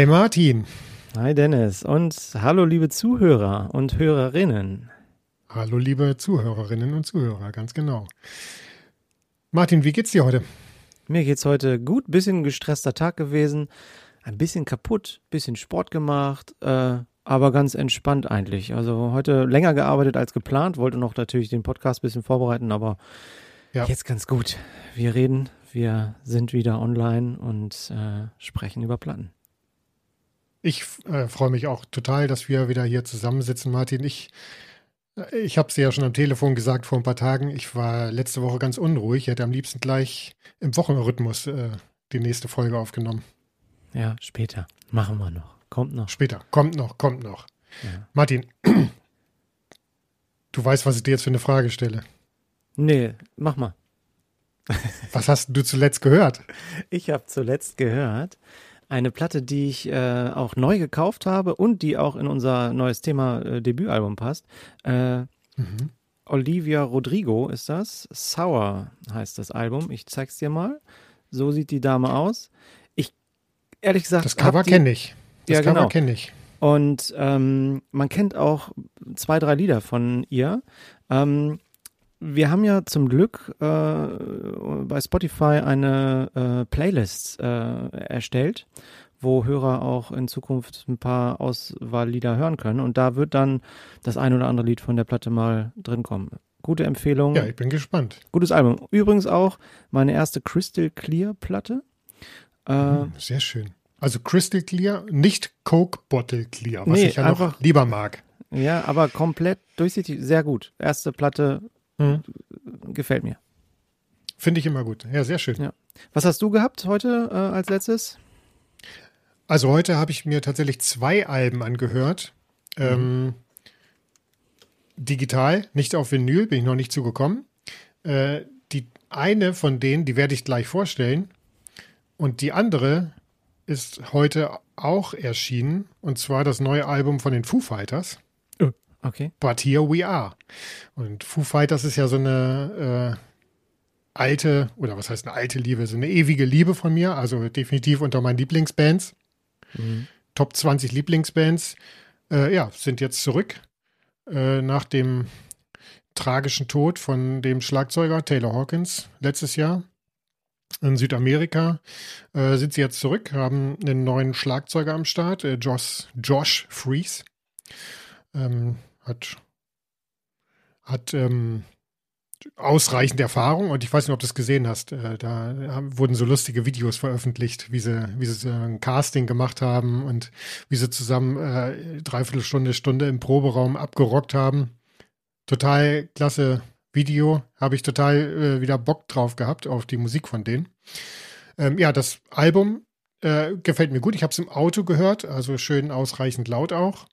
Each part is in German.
Hi Martin. Hi Dennis und hallo liebe Zuhörer und Hörerinnen. Hallo liebe Zuhörerinnen und Zuhörer, ganz genau. Martin, wie geht's dir heute? Mir geht's heute gut, bisschen gestresster Tag gewesen, ein bisschen kaputt, bisschen Sport gemacht, äh, aber ganz entspannt eigentlich. Also heute länger gearbeitet als geplant, wollte noch natürlich den Podcast ein bisschen vorbereiten, aber ja. jetzt ganz gut. Wir reden, wir sind wieder online und äh, sprechen über Platten. Ich äh, freue mich auch total, dass wir wieder hier zusammensitzen, Martin. Ich, äh, ich habe es ja schon am Telefon gesagt vor ein paar Tagen. Ich war letzte Woche ganz unruhig. Ich hätte am liebsten gleich im Wochenrhythmus äh, die nächste Folge aufgenommen. Ja, später. Machen wir noch. Kommt noch. Später. Kommt noch, kommt noch. Ja. Martin, du weißt, was ich dir jetzt für eine Frage stelle. Nee, mach mal. was hast du zuletzt gehört? Ich habe zuletzt gehört eine Platte, die ich äh, auch neu gekauft habe und die auch in unser neues Thema äh, Debütalbum passt. Äh, mhm. Olivia Rodrigo ist das. Sour heißt das Album. Ich zeig's dir mal. So sieht die Dame aus. Ich, ehrlich gesagt. Das Cover kenne ich. Das ja, Cover genau. kenne ich. Und ähm, man kennt auch zwei, drei Lieder von ihr. Ähm, wir haben ja zum Glück äh, bei Spotify eine äh, Playlist äh, erstellt, wo Hörer auch in Zukunft ein paar Auswahllieder hören können. Und da wird dann das ein oder andere Lied von der Platte mal drin kommen. Gute Empfehlung. Ja, ich bin gespannt. Gutes Album. Übrigens auch meine erste Crystal Clear Platte. Äh, Sehr schön. Also Crystal Clear, nicht Coke Bottle Clear, was nee, ich ja noch lieber mag. Ja, aber komplett durchsichtig, sehr gut. Erste Platte Mhm. Gefällt mir. Finde ich immer gut. Ja, sehr schön. Ja. Was hast du gehabt heute äh, als letztes? Also heute habe ich mir tatsächlich zwei Alben angehört. Mhm. Ähm, digital, nicht auf Vinyl, bin ich noch nicht zugekommen. Äh, die eine von denen, die werde ich gleich vorstellen. Und die andere ist heute auch erschienen. Und zwar das neue Album von den Foo Fighters. Okay. But here we are. Und Foo Fighters ist ja so eine äh, alte, oder was heißt eine alte Liebe, so eine ewige Liebe von mir, also definitiv unter meinen Lieblingsbands. Mhm. Top 20 Lieblingsbands, äh, ja, sind jetzt zurück äh, nach dem tragischen Tod von dem Schlagzeuger Taylor Hawkins letztes Jahr in Südamerika. Äh, sind sie jetzt zurück, haben einen neuen Schlagzeuger am Start, äh, Josh, Josh Fries. Ähm, hat, hat ähm, ausreichend Erfahrung und ich weiß nicht, ob du es gesehen hast. Äh, da wurden so lustige Videos veröffentlicht, wie sie, wie sie ein Casting gemacht haben und wie sie zusammen äh, dreiviertel Stunde, Stunde im Proberaum abgerockt haben. Total klasse Video, habe ich total äh, wieder Bock drauf gehabt auf die Musik von denen. Ähm, ja, das Album äh, gefällt mir gut. Ich habe es im Auto gehört, also schön ausreichend laut auch.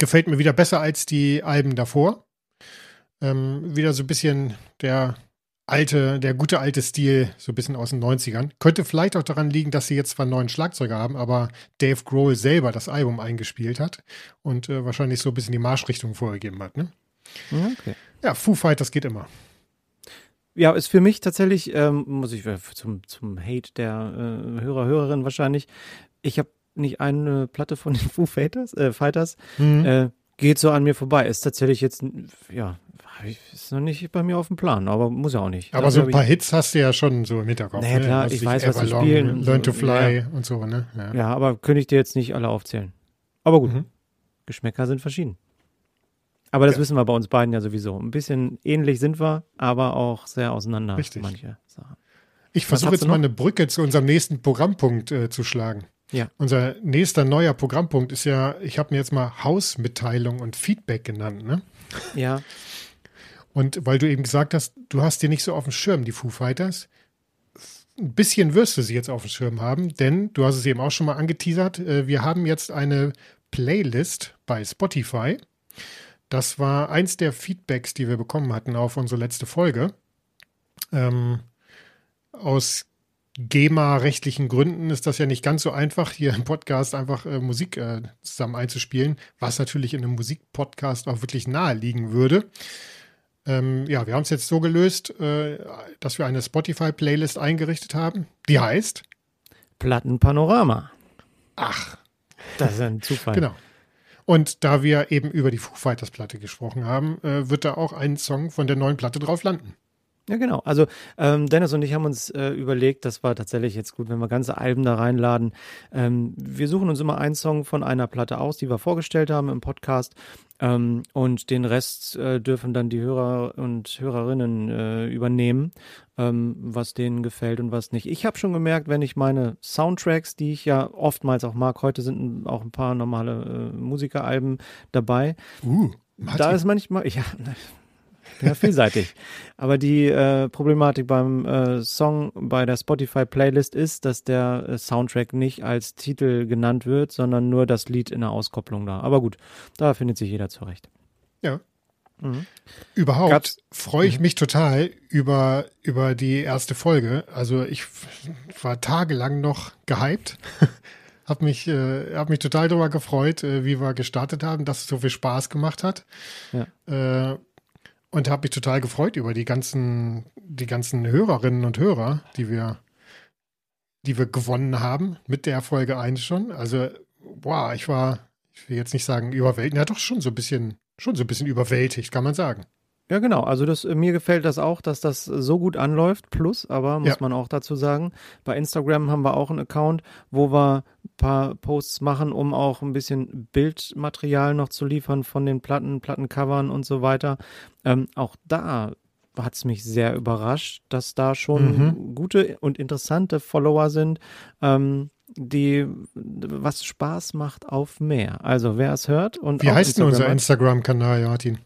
Gefällt mir wieder besser als die Alben davor. Ähm, wieder so ein bisschen der alte, der gute alte Stil, so ein bisschen aus den 90ern. Könnte vielleicht auch daran liegen, dass sie jetzt zwar einen neuen Schlagzeuger haben, aber Dave Grohl selber das Album eingespielt hat und äh, wahrscheinlich so ein bisschen die Marschrichtung vorgegeben hat. Ne? Okay. Ja, Foo Fighters geht immer. Ja, ist für mich tatsächlich, ähm, muss ich zum, zum Hate der äh, Hörer, Hörerin wahrscheinlich. Ich habe nicht eine Platte von den Foo Fighters, äh, Fighters mhm. äh, geht so an mir vorbei. Ist tatsächlich jetzt, ja, ist noch nicht bei mir auf dem Plan, aber muss ja auch nicht. Aber so ein paar Hits hast du ja schon so im Hinterkopf. Naja, ne? klar, ne? ich weiß, was sie spielen. Learn to Fly ja. und so, ne? Ja. ja, aber könnte ich dir jetzt nicht alle aufzählen. Aber gut, mhm. Geschmäcker sind verschieden. Aber das ja. wissen wir bei uns beiden ja sowieso. Ein bisschen ähnlich sind wir, aber auch sehr auseinander. Richtig. Manche Sachen. Ich versuche jetzt mal eine Brücke zu unserem nächsten Programmpunkt äh, zu schlagen. Ja. Unser nächster neuer Programmpunkt ist ja, ich habe mir jetzt mal Hausmitteilung und Feedback genannt, ne? Ja. Und weil du eben gesagt hast, du hast dir nicht so auf dem Schirm die Foo Fighters. Ein bisschen wirst du sie jetzt auf dem Schirm haben, denn du hast es eben auch schon mal angeteasert. Äh, wir haben jetzt eine Playlist bei Spotify. Das war eins der Feedbacks, die wir bekommen hatten auf unsere letzte Folge. Ähm, aus GEMA-rechtlichen Gründen ist das ja nicht ganz so einfach, hier im Podcast einfach äh, Musik äh, zusammen einzuspielen, was natürlich in einem Musikpodcast auch wirklich naheliegen würde. Ähm, ja, wir haben es jetzt so gelöst, äh, dass wir eine Spotify-Playlist eingerichtet haben, die heißt Plattenpanorama. Ach. Das ist ein Zufall. genau. Und da wir eben über die Foo Fighters Platte gesprochen haben, äh, wird da auch ein Song von der neuen Platte drauf landen. Ja, genau. Also ähm, Dennis und ich haben uns äh, überlegt, das war tatsächlich jetzt gut, wenn wir ganze Alben da reinladen. Ähm, wir suchen uns immer einen Song von einer Platte aus, die wir vorgestellt haben im Podcast. Ähm, und den Rest äh, dürfen dann die Hörer und Hörerinnen äh, übernehmen, ähm, was denen gefällt und was nicht. Ich habe schon gemerkt, wenn ich meine Soundtracks, die ich ja oftmals auch mag, heute sind auch ein paar normale äh, Musikeralben dabei. Uh, da ist manchmal, ja, ja, vielseitig. Aber die äh, Problematik beim äh, Song bei der Spotify-Playlist ist, dass der äh, Soundtrack nicht als Titel genannt wird, sondern nur das Lied in der Auskopplung da. Aber gut, da findet sich jeder zurecht. Ja. Mhm. Überhaupt Gab's? freue ich mhm. mich total über, über die erste Folge. Also ich war tagelang noch gehypt. hab mich, äh, hab mich total darüber gefreut, äh, wie wir gestartet haben, dass es so viel Spaß gemacht hat. Ja. Äh, und habe mich total gefreut über die ganzen, die ganzen Hörerinnen und Hörer, die wir, die wir gewonnen haben mit der Folge 1 schon. Also, boah, ich war, ich will jetzt nicht sagen überwältigt, ja doch schon so ein bisschen, schon so ein bisschen überwältigt, kann man sagen. Ja, genau. Also das, mir gefällt das auch, dass das so gut anläuft. Plus, aber muss ja. man auch dazu sagen, bei Instagram haben wir auch einen Account, wo wir ein paar Posts machen, um auch ein bisschen Bildmaterial noch zu liefern von den Platten, Plattencovern und so weiter. Ähm, auch da hat es mich sehr überrascht, dass da schon mhm. gute und interessante Follower sind. Ähm, die was Spaß macht auf mehr. Also wer es hört und wie heißt denn unser Instagram-Kanal, Martin?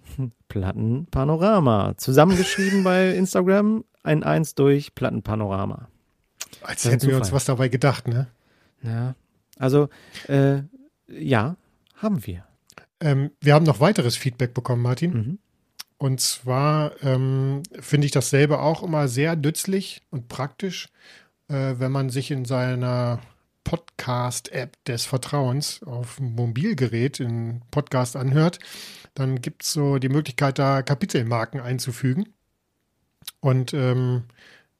Plattenpanorama. Zusammengeschrieben bei Instagram ein Eins durch Plattenpanorama. Als hätten wir uns was dabei gedacht, ne? Ja. Also, äh, ja, haben wir. Ähm, wir haben noch weiteres Feedback bekommen, Martin. Mhm. Und zwar ähm, finde ich dasselbe auch immer sehr nützlich und praktisch, äh, wenn man sich in seiner Podcast-App des Vertrauens auf Mobilgerät in Podcast anhört, dann gibt es so die Möglichkeit, da Kapitelmarken einzufügen. Und ähm,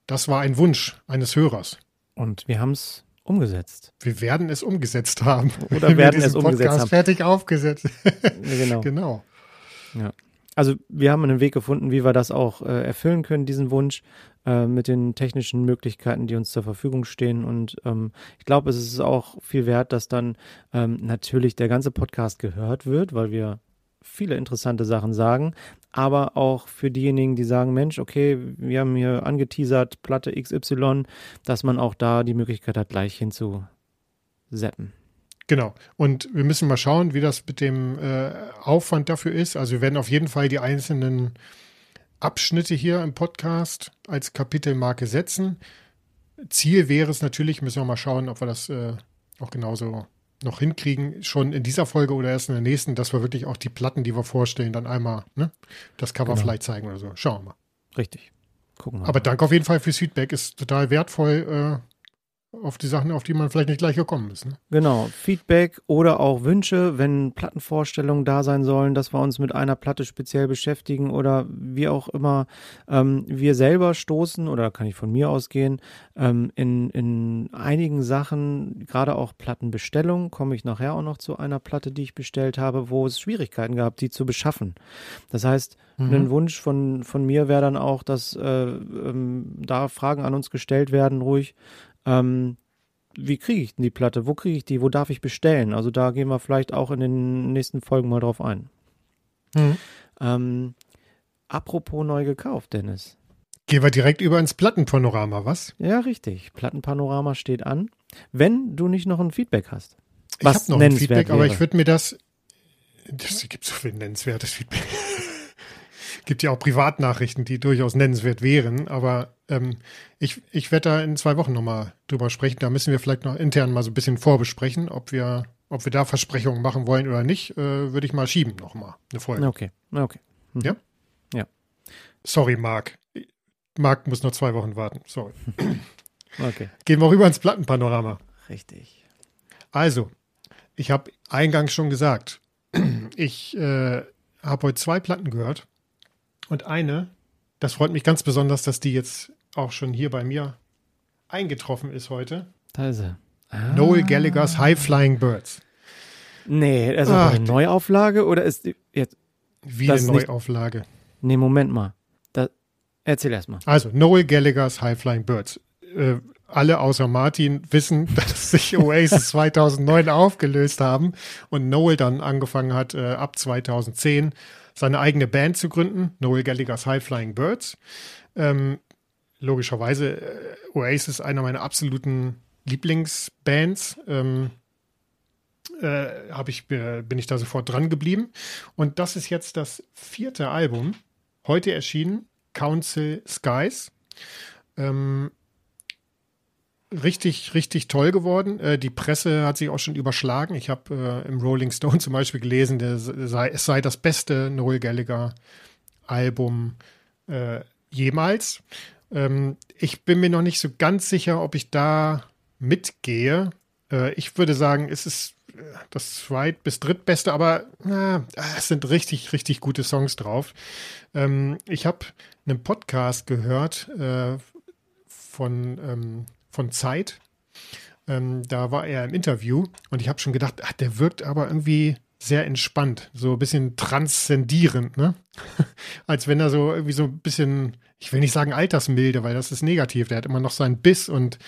das war ein Wunsch eines Hörers. Und wir haben es umgesetzt. Wir werden es umgesetzt haben. Oder werden es umgesetzt Podcast haben. fertig aufgesetzt. genau. genau. Ja. Also wir haben einen Weg gefunden, wie wir das auch äh, erfüllen können, diesen Wunsch äh, mit den technischen Möglichkeiten, die uns zur Verfügung stehen. Und ähm, ich glaube, es ist auch viel wert, dass dann ähm, natürlich der ganze Podcast gehört wird, weil wir viele interessante Sachen sagen, aber auch für diejenigen, die sagen, Mensch, okay, wir haben hier angeteasert, Platte XY, dass man auch da die Möglichkeit hat, gleich hinzuseppen. Genau. Und wir müssen mal schauen, wie das mit dem äh, Aufwand dafür ist. Also wir werden auf jeden Fall die einzelnen Abschnitte hier im Podcast als Kapitelmarke setzen. Ziel wäre es natürlich, müssen wir mal schauen, ob wir das äh, auch genauso noch hinkriegen, schon in dieser Folge oder erst in der nächsten, dass wir wirklich auch die Platten, die wir vorstellen, dann einmal ne, das Cover genau. vielleicht zeigen oder so. Schauen wir mal. Richtig. Gucken wir Aber mal. danke auf jeden Fall fürs Feedback. Ist total wertvoll, äh, auf die Sachen, auf die man vielleicht nicht gleich gekommen ist. Ne? Genau, Feedback oder auch Wünsche, wenn Plattenvorstellungen da sein sollen, dass wir uns mit einer Platte speziell beschäftigen oder wie auch immer ähm, wir selber stoßen, oder kann ich von mir ausgehen, ähm, in, in einigen Sachen, gerade auch Plattenbestellung, komme ich nachher auch noch zu einer Platte, die ich bestellt habe, wo es Schwierigkeiten gab, die zu beschaffen. Das heißt, mhm. ein Wunsch von, von mir wäre dann auch, dass äh, ähm, da Fragen an uns gestellt werden, ruhig, ähm, wie kriege ich denn die Platte? Wo kriege ich die? Wo darf ich bestellen? Also da gehen wir vielleicht auch in den nächsten Folgen mal drauf ein. Mhm. Ähm, apropos neu gekauft, Dennis. Gehen wir direkt über ins Plattenpanorama, was? Ja, richtig. Plattenpanorama steht an. Wenn du nicht noch ein Feedback hast. Ich habe noch ein Feedback, wäre. aber ich würde mir das. Das gibt so viel nennenswertes Feedback gibt ja auch Privatnachrichten, die durchaus nennenswert wären, aber ähm, ich, ich werde da in zwei Wochen nochmal drüber sprechen. Da müssen wir vielleicht noch intern mal so ein bisschen vorbesprechen, ob wir, ob wir da Versprechungen machen wollen oder nicht, äh, würde ich mal schieben nochmal eine Folge. Okay, okay. Mhm. Ja? Ja. Sorry, Marc. Marc muss noch zwei Wochen warten. Sorry. okay. Gehen wir rüber ins Plattenpanorama. Richtig. Also, ich habe eingangs schon gesagt, ich äh, habe heute zwei Platten gehört. Und eine, das freut mich ganz besonders, dass die jetzt auch schon hier bei mir eingetroffen ist heute. Da ist sie. Ah. Noel Gallagher's High Flying Birds. Nee, also Ach, eine Neuauflage oder ist die jetzt. Wie eine Neuauflage? Nicht, nee, Moment mal. Da, erzähl erst mal. Also, Noel Gallagher's High Flying Birds. Äh, alle außer Martin wissen, dass sich Oasis 2009 aufgelöst haben und Noel dann angefangen hat, äh, ab 2010 seine eigene Band zu gründen, Noel Gallagher's High Flying Birds. Ähm, logischerweise, äh, Oasis einer meiner absoluten Lieblingsbands. Ähm, äh, ich, äh, bin ich da sofort dran geblieben. Und das ist jetzt das vierte Album, heute erschienen, Council Skies. Ähm, richtig, richtig toll geworden. Äh, die Presse hat sich auch schon überschlagen. Ich habe äh, im Rolling Stone zum Beispiel gelesen, sei, es sei das beste Noel Gallagher Album äh, jemals. Ähm, ich bin mir noch nicht so ganz sicher, ob ich da mitgehe. Äh, ich würde sagen, es ist äh, das zweit- bis drittbeste, aber es sind richtig, richtig gute Songs drauf. Ähm, ich habe einen Podcast gehört äh, von, ähm, von Zeit. Ähm, da war er im Interview und ich habe schon gedacht, ach, der wirkt aber irgendwie sehr entspannt, so ein bisschen transzendierend, ne? Als wenn er so irgendwie so ein bisschen, ich will nicht sagen altersmilde, weil das ist negativ. Der hat immer noch seinen Biss und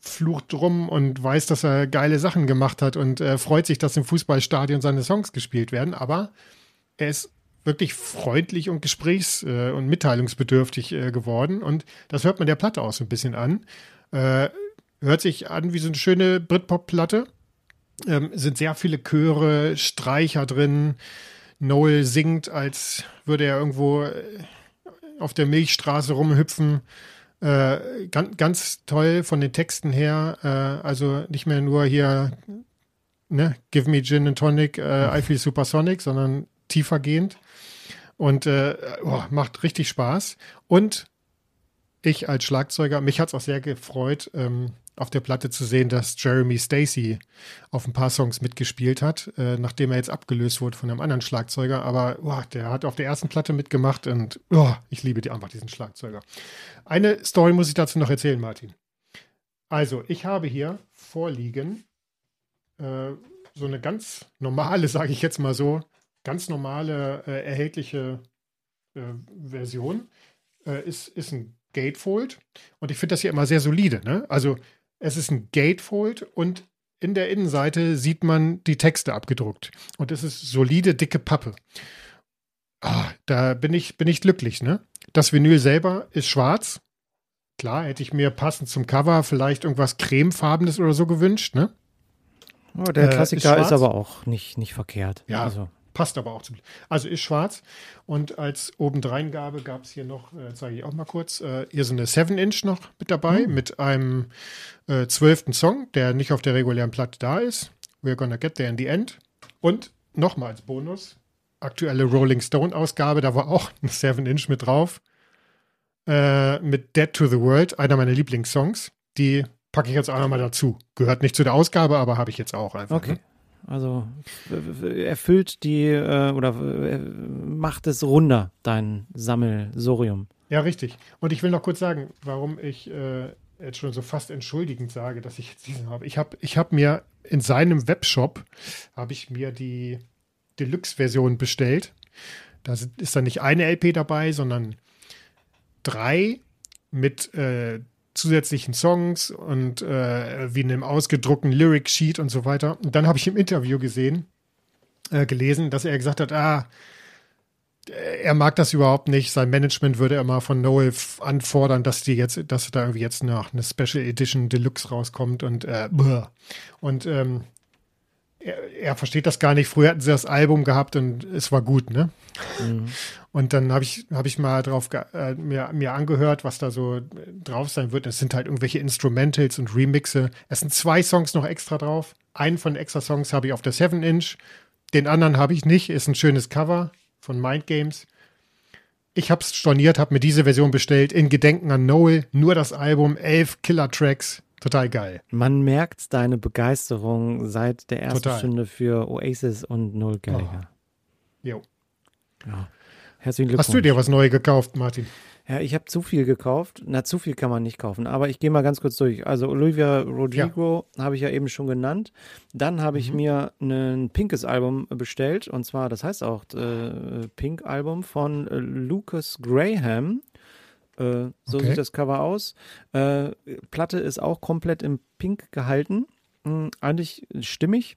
flucht drum und weiß, dass er geile Sachen gemacht hat und äh, freut sich, dass im Fußballstadion seine Songs gespielt werden. Aber er ist wirklich freundlich und gesprächs- äh, und mitteilungsbedürftig äh, geworden. Und das hört man der Platte auch so ein bisschen an. Äh, hört sich an wie so eine schöne Britpop-Platte. Ähm, sind sehr viele Chöre, Streicher drin. Noel singt, als würde er irgendwo äh, auf der Milchstraße rumhüpfen. Äh, ganz, ganz toll von den Texten her. Äh, also nicht mehr nur hier, ne, Give me Gin and Tonic, äh, I feel supersonic, sondern tiefergehend. Und äh, oh, macht richtig Spaß. Und ich als Schlagzeuger, mich hat es auch sehr gefreut, ähm, auf der Platte zu sehen, dass Jeremy Stacy auf ein paar Songs mitgespielt hat, äh, nachdem er jetzt abgelöst wurde von einem anderen Schlagzeuger. Aber oh, der hat auf der ersten Platte mitgemacht und oh, ich liebe die einfach diesen Schlagzeuger. Eine Story muss ich dazu noch erzählen, Martin. Also, ich habe hier vorliegen äh, so eine ganz normale, sage ich jetzt mal so, ganz normale äh, erhältliche äh, Version. Äh, ist, ist ein Gatefold und ich finde das hier immer sehr solide. Ne? Also es ist ein Gatefold und in der Innenseite sieht man die Texte abgedruckt. Und es ist solide, dicke Pappe. Ah, da bin ich, bin ich glücklich, ne? Das Vinyl selber ist schwarz. Klar, hätte ich mir passend zum Cover vielleicht irgendwas cremefarbenes oder so gewünscht, ne? Oh, der Klassiker äh, ist, ist, aber auch nicht, nicht verkehrt. Ja, also. Passt aber auch zum. Also ist schwarz. Und als Obendreingabe gab es hier noch, äh, zeige ich auch mal kurz, äh, hier so eine 7-Inch noch mit dabei, mhm. mit einem äh, zwölften Song, der nicht auf der regulären Platte da ist. We're gonna get there in the end. Und nochmal als Bonus, aktuelle Rolling Stone-Ausgabe, da war auch ein 7-Inch mit drauf. Äh, mit Dead to the World, einer meiner Lieblingssongs. Die packe ich jetzt auch nochmal dazu. Gehört nicht zu der Ausgabe, aber habe ich jetzt auch einfach. Okay. Ne? Also erfüllt die äh, oder macht es runder, dein Sammelsorium. Ja, richtig. Und ich will noch kurz sagen, warum ich äh, jetzt schon so fast entschuldigend sage, dass ich jetzt diesen habe. Ich habe ich hab mir in seinem Webshop, habe ich mir die Deluxe-Version bestellt. Da ist dann nicht eine LP dabei, sondern drei mit äh, zusätzlichen Songs und äh, wie in einem ausgedruckten Lyric Sheet und so weiter. Und dann habe ich im Interview gesehen, äh, gelesen, dass er gesagt hat, ah, er mag das überhaupt nicht. Sein Management würde immer von Noel anfordern, dass die jetzt, dass da irgendwie jetzt noch eine Special Edition Deluxe rauskommt und äh, und ähm, er, er, versteht das gar nicht. Früher hatten sie das Album gehabt und es war gut, ne? Mhm. Und dann habe ich, hab ich mal drauf äh, mir, mir angehört, was da so drauf sein wird. Es sind halt irgendwelche Instrumentals und Remixe. Es sind zwei Songs noch extra drauf. Einen von extra Songs habe ich auf der 7-Inch. Den anderen habe ich nicht. Ist ein schönes Cover von Mind Games. Ich habe es storniert, habe mir diese Version bestellt in Gedenken an Noel. Nur das Album, elf Killer-Tracks. Total geil. Man merkt deine Begeisterung seit der ersten Total. Stunde für Oasis und Noel Gallagher. Oh. Jo. Ja. Herzlichen Glückwunsch. Hast du dir was Neues gekauft, Martin? Ja, ich habe zu viel gekauft. Na, zu viel kann man nicht kaufen, aber ich gehe mal ganz kurz durch. Also Olivia Rodrigo ja. habe ich ja eben schon genannt. Dann habe ich mhm. mir ein pinkes Album bestellt und zwar, das heißt auch äh, Pink Album von äh, Lucas Graham. Äh, so okay. sieht das Cover aus. Äh, Platte ist auch komplett im Pink gehalten. Hm, eigentlich stimmig.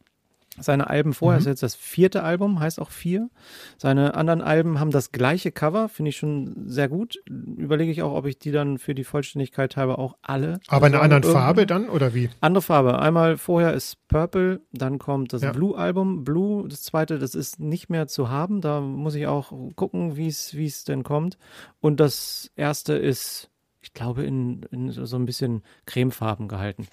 Seine Alben vorher mhm. ist jetzt das vierte Album, heißt auch vier. Seine anderen Alben haben das gleiche Cover, finde ich schon sehr gut. Überlege ich auch, ob ich die dann für die Vollständigkeit habe auch alle. Aber in einer anderen Farbe dann oder wie? Andere Farbe. Einmal vorher ist Purple, dann kommt das ja. Blue-Album. Blue, das zweite, das ist nicht mehr zu haben. Da muss ich auch gucken, wie es denn kommt. Und das erste ist ich glaube, in, in so ein bisschen cremefarben gehalten.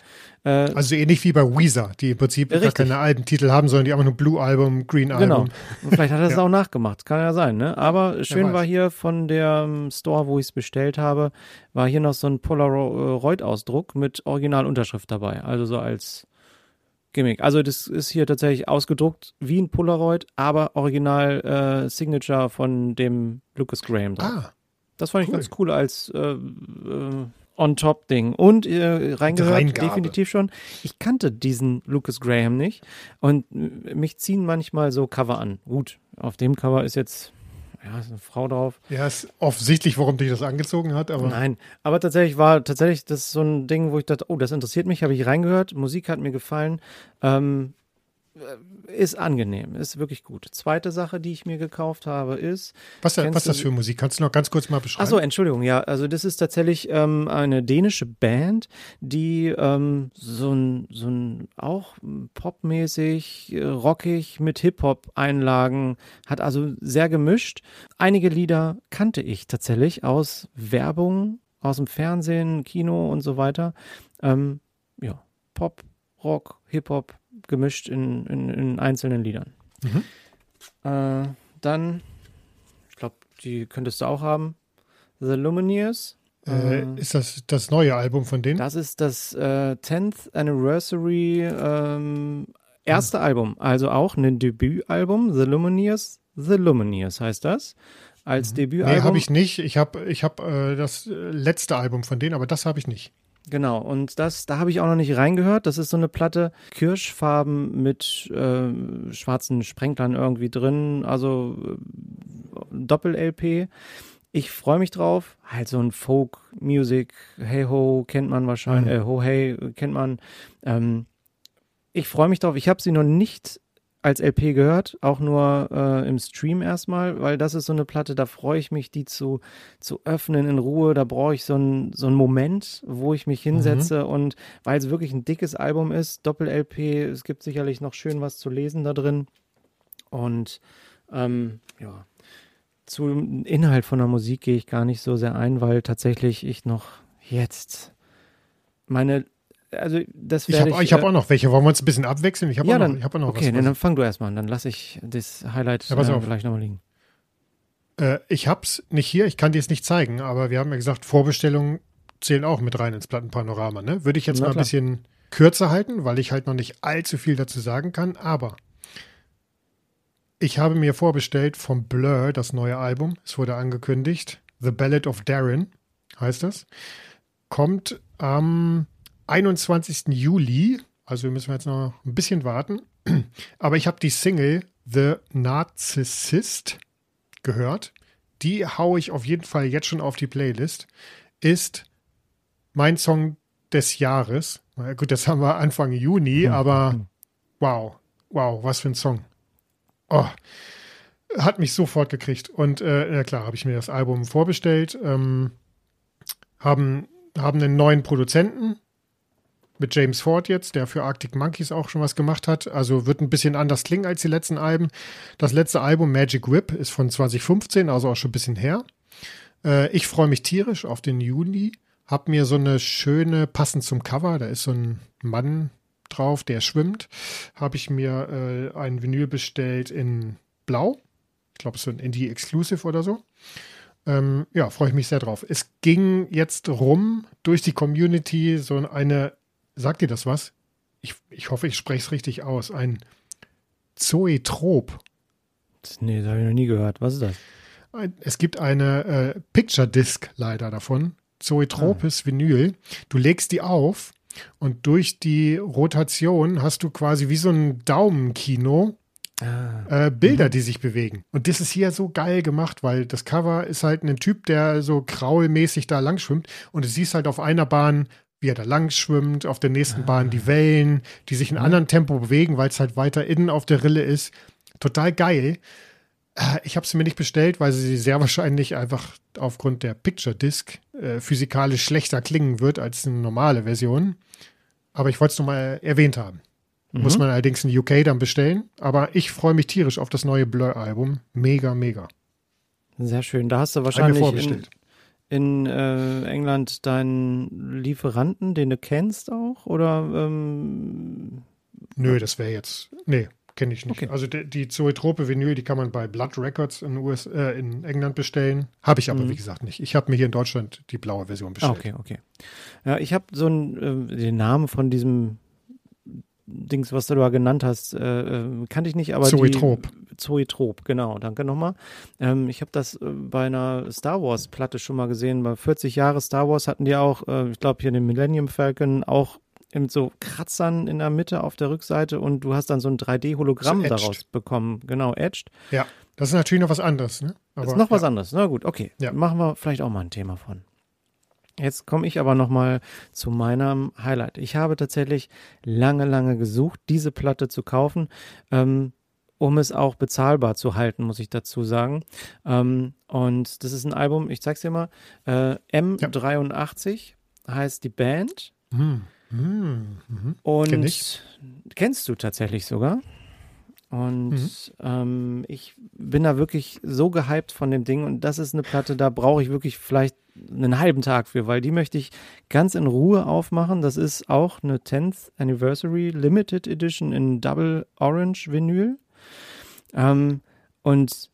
Äh, also ähnlich wie bei Weezer, die im Prinzip richtig. gar keine Albentitel haben, sondern die einfach nur Blue Album, Green Album. Genau. Und vielleicht hat er es ja. auch nachgemacht, kann ja sein, ne? Aber schön war hier von der Store, wo ich es bestellt habe, war hier noch so ein Polaroid-Ausdruck mit Originalunterschrift dabei. Also so als Gimmick. Also das ist hier tatsächlich ausgedruckt wie ein Polaroid, aber Original äh, Signature von dem Lucas Graham. Drauf. Ah. Das fand ich ganz cool als äh, äh, On-Top-Ding. Und äh, reingehört definitiv schon. Ich kannte diesen Lucas Graham nicht. Und mich ziehen manchmal so Cover an. Gut, auf dem Cover ist jetzt ja, ist eine Frau drauf. Ja, ist offensichtlich, warum dich das angezogen hat, aber. Nein, aber tatsächlich war tatsächlich das so ein Ding, wo ich dachte, oh, das interessiert mich, habe ich reingehört, Musik hat mir gefallen. Ähm, äh, ist angenehm, ist wirklich gut. Zweite Sache, die ich mir gekauft habe, ist. Was, was ist das für Musik? Kannst du noch ganz kurz mal beschreiben? Achso, Entschuldigung, ja. Also, das ist tatsächlich ähm, eine dänische Band, die ähm, so ein, so ein auch popmäßig, äh, rockig mit Hip-Hop-Einlagen hat, also sehr gemischt. Einige Lieder kannte ich tatsächlich aus Werbung, aus dem Fernsehen, Kino und so weiter. Ähm, ja, Pop, Rock, Hip-Hop, gemischt in, in, in einzelnen Liedern. Mhm. Äh, dann, ich glaube, die könntest du auch haben. The Lumineers. Äh, äh, ist das das neue Album von denen? Das ist das äh, 10th Anniversary ähm, erste mhm. Album, also auch ein Debütalbum, The Lumineers. The Lumineers heißt das. Als mhm. Debütalbum. Nee, habe ich nicht. Ich habe ich hab, äh, das letzte Album von denen, aber das habe ich nicht. Genau, und das, da habe ich auch noch nicht reingehört. Das ist so eine Platte, Kirschfarben mit äh, schwarzen Sprenglern irgendwie drin, also äh, Doppel-LP. Ich freue mich drauf. Halt so ein Folk-Music, Hey Ho kennt man wahrscheinlich, mhm. äh, Ho Hey kennt man. Ähm, ich freue mich drauf. Ich habe sie noch nicht als LP gehört, auch nur äh, im Stream erstmal, weil das ist so eine Platte, da freue ich mich, die zu, zu öffnen in Ruhe. Da brauche ich so einen so Moment, wo ich mich hinsetze mhm. und weil es wirklich ein dickes Album ist, Doppel-LP, es gibt sicherlich noch schön was zu lesen da drin. Und ähm, ja, zum Inhalt von der Musik gehe ich gar nicht so sehr ein, weil tatsächlich ich noch jetzt meine also das werde ich. Hab, ich, ich habe äh, auch noch welche. Wollen wir uns ein bisschen abwechseln? Ich habe ja, auch, noch, hab auch noch okay, was. Okay, dann fang du erstmal an. Dann lasse ich das Highlight ja, äh, vielleicht nochmal liegen. Äh, ich hab's nicht hier, ich kann dir es nicht zeigen, aber wir haben ja gesagt, Vorbestellungen zählen auch mit rein ins Plattenpanorama. Ne? Würde ich jetzt Na, mal ein bisschen kürzer halten, weil ich halt noch nicht allzu viel dazu sagen kann, aber ich habe mir vorbestellt vom Blur das neue Album. Es wurde angekündigt. The Ballad of Darren heißt das. Kommt am 21. Juli, also müssen wir jetzt noch ein bisschen warten. Aber ich habe die Single The Narcissist gehört. Die haue ich auf jeden Fall jetzt schon auf die Playlist. Ist mein Song des Jahres. Na gut, das haben wir Anfang Juni, hm. aber wow, wow, was für ein Song. Oh, hat mich sofort gekriegt. Und äh, ja klar, habe ich mir das Album vorbestellt. Ähm, haben, haben einen neuen Produzenten, mit James Ford jetzt, der für Arctic Monkeys auch schon was gemacht hat. Also wird ein bisschen anders klingen als die letzten Alben. Das letzte Album Magic Whip ist von 2015, also auch schon ein bisschen her. Äh, ich freue mich tierisch auf den Juni. Hab mir so eine schöne, passend zum Cover, da ist so ein Mann drauf, der schwimmt. Habe ich mir äh, ein Vinyl bestellt in Blau. Ich glaube, so ein Indie Exclusive oder so. Ähm, ja, freue ich mich sehr drauf. Es ging jetzt rum durch die Community so eine sagt dir das was? Ich, ich hoffe, ich spreche es richtig aus. Ein Zoetrop. Nee, das habe ich noch nie gehört. Was ist das? es gibt eine äh, Picture Disc leider davon, Zoetropes ah. Vinyl. Du legst die auf und durch die Rotation hast du quasi wie so ein Daumenkino Ah. Äh, Bilder, mhm. die sich bewegen. Und das ist hier so geil gemacht, weil das Cover ist halt ein Typ, der so kraulmäßig da lang schwimmt und du siehst halt auf einer Bahn, wie er da lang schwimmt, auf der nächsten ah. Bahn die Wellen, die sich in einem anderen Tempo bewegen, weil es halt weiter innen auf der Rille ist. Total geil. Äh, ich habe sie mir nicht bestellt, weil sie sehr wahrscheinlich einfach aufgrund der Picture Disc äh, physikalisch schlechter klingen wird als eine normale Version. Aber ich wollte es nochmal erwähnt haben. Mhm. Muss man allerdings in UK dann bestellen. Aber ich freue mich tierisch auf das neue Blur-Album. Mega, mega. Sehr schön. Da hast du wahrscheinlich in, in äh, England deinen Lieferanten, den du kennst auch? Oder? Ähm, Nö, das wäre jetzt. Nee, kenne ich nicht. Okay. Also die, die Zoetrope Vinyl, die kann man bei Blood Records in, US, äh, in England bestellen. Habe ich aber, mhm. wie gesagt, nicht. Ich habe mir hier in Deutschland die blaue Version bestellt. okay, okay. Ja, ich habe so einen, äh, den Namen von diesem Dings, was du da genannt hast, äh, äh, kannte ich nicht, aber Zoetrop. Die, Zoetrop, genau, danke nochmal. Ähm, ich habe das äh, bei einer Star Wars Platte schon mal gesehen. Bei 40 Jahre Star Wars hatten die auch, äh, ich glaube hier den Millennium Falcon auch mit so Kratzern in der Mitte auf der Rückseite und du hast dann so ein 3D-Hologramm so daraus bekommen. Genau, Edged. Ja, das ist natürlich noch was anderes, ne? Aber, das ist noch was anderes. Na gut, okay. Ja. Machen wir vielleicht auch mal ein Thema von. Jetzt komme ich aber nochmal zu meinem Highlight. Ich habe tatsächlich lange, lange gesucht, diese Platte zu kaufen, ähm, um es auch bezahlbar zu halten, muss ich dazu sagen. Ähm, und das ist ein Album, ich zeig's dir mal, äh, M83 ja. heißt die Band. Mhm. Mhm. Mhm. Und Kenn kennst du tatsächlich sogar? Und mhm. ähm, ich bin da wirklich so gehypt von dem Ding. Und das ist eine Platte, da brauche ich wirklich vielleicht einen halben Tag für, weil die möchte ich ganz in Ruhe aufmachen. Das ist auch eine 10th Anniversary Limited Edition in Double Orange Vinyl. Ähm, und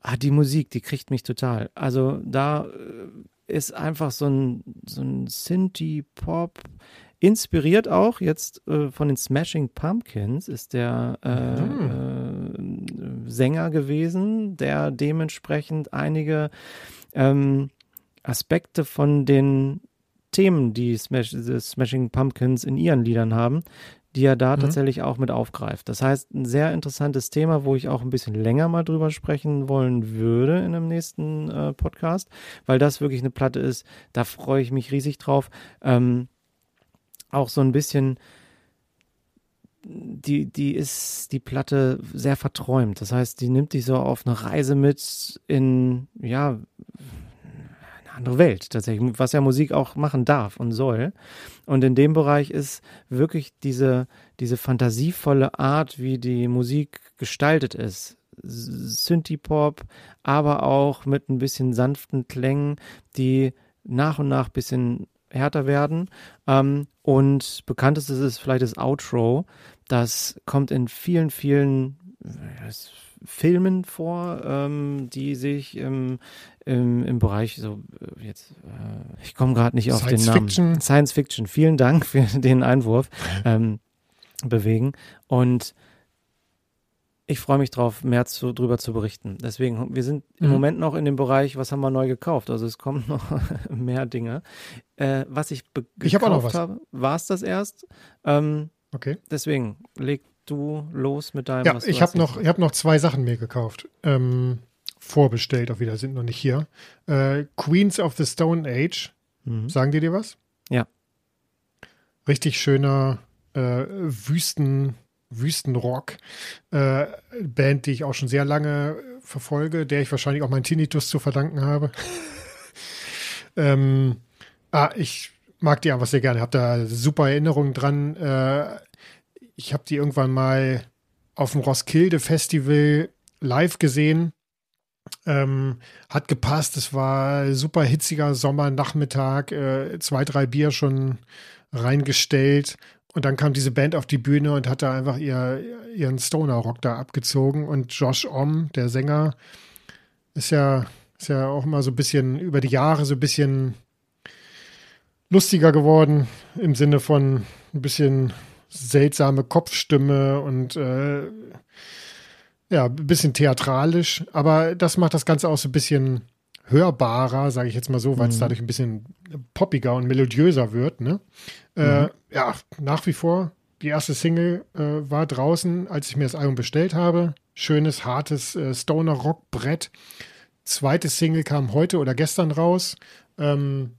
ah, die Musik, die kriegt mich total. Also da äh, ist einfach so ein, so ein Synthie-Pop, Inspiriert auch jetzt äh, von den Smashing Pumpkins ist der äh, mhm. äh, Sänger gewesen, der dementsprechend einige ähm, Aspekte von den Themen, die Smash, Smashing Pumpkins in ihren Liedern haben, die er da mhm. tatsächlich auch mit aufgreift. Das heißt, ein sehr interessantes Thema, wo ich auch ein bisschen länger mal drüber sprechen wollen würde in einem nächsten äh, Podcast, weil das wirklich eine Platte ist, da freue ich mich riesig drauf. Ähm, auch so ein bisschen, die, die ist die Platte sehr verträumt. Das heißt, die nimmt dich so auf eine Reise mit in, ja, andere Welt tatsächlich, was ja Musik auch machen darf und soll. Und in dem Bereich ist wirklich diese, diese fantasievolle Art, wie die Musik gestaltet ist. Synthie-Pop, aber auch mit ein bisschen sanften Klängen, die nach und nach ein bisschen härter werden. Ähm, und bekanntestes ist vielleicht das Outro. Das kommt in vielen, vielen äh, Filmen vor, ähm, die sich im, im, im Bereich so äh, jetzt, äh, ich komme gerade nicht auf Science den Namen. Fiction. Science Fiction. Vielen Dank für den Einwurf. Ähm, bewegen. Und ich freue mich drauf, mehr zu, drüber zu berichten. Deswegen, wir sind im mhm. Moment noch in dem Bereich, was haben wir neu gekauft? Also es kommen noch mehr Dinge. Äh, was ich, ich hab auch noch was. habe, war es das erst. Ähm, okay. Deswegen, leg du los mit deinem. Ja, ich habe noch, hab noch zwei Sachen mir gekauft. Ähm, vorbestellt auch wieder, sind noch nicht hier. Äh, Queens of the Stone Age. Mhm. Sagen die dir was? Ja. Richtig schöner äh, Wüsten Wüstenrock, äh, Band, die ich auch schon sehr lange verfolge, der ich wahrscheinlich auch meinen Tinnitus zu verdanken habe. ähm, ah, ich mag die einfach sehr gerne, habe da super Erinnerungen dran. Äh, ich habe die irgendwann mal auf dem Roskilde Festival live gesehen. Ähm, hat gepasst, es war super hitziger Sommernachmittag, äh, zwei, drei Bier schon reingestellt und dann kam diese Band auf die Bühne und hat da einfach ihr, ihren Stoner-Rock da abgezogen. Und Josh Om, der Sänger, ist ja, ist ja auch immer so ein bisschen über die Jahre so ein bisschen lustiger geworden, im Sinne von ein bisschen seltsame Kopfstimme und äh, ja, ein bisschen theatralisch, aber das macht das Ganze auch so ein bisschen hörbarer, sage ich jetzt mal so, weil es Mhm. dadurch ein bisschen poppiger und melodiöser wird. Ne? Äh, ja, nach wie vor, die erste Single äh, war draußen, als ich mir das Album bestellt habe. Schönes, hartes äh, Stoner-Rock-Brett. Zweite Single kam heute oder gestern raus. Ähm,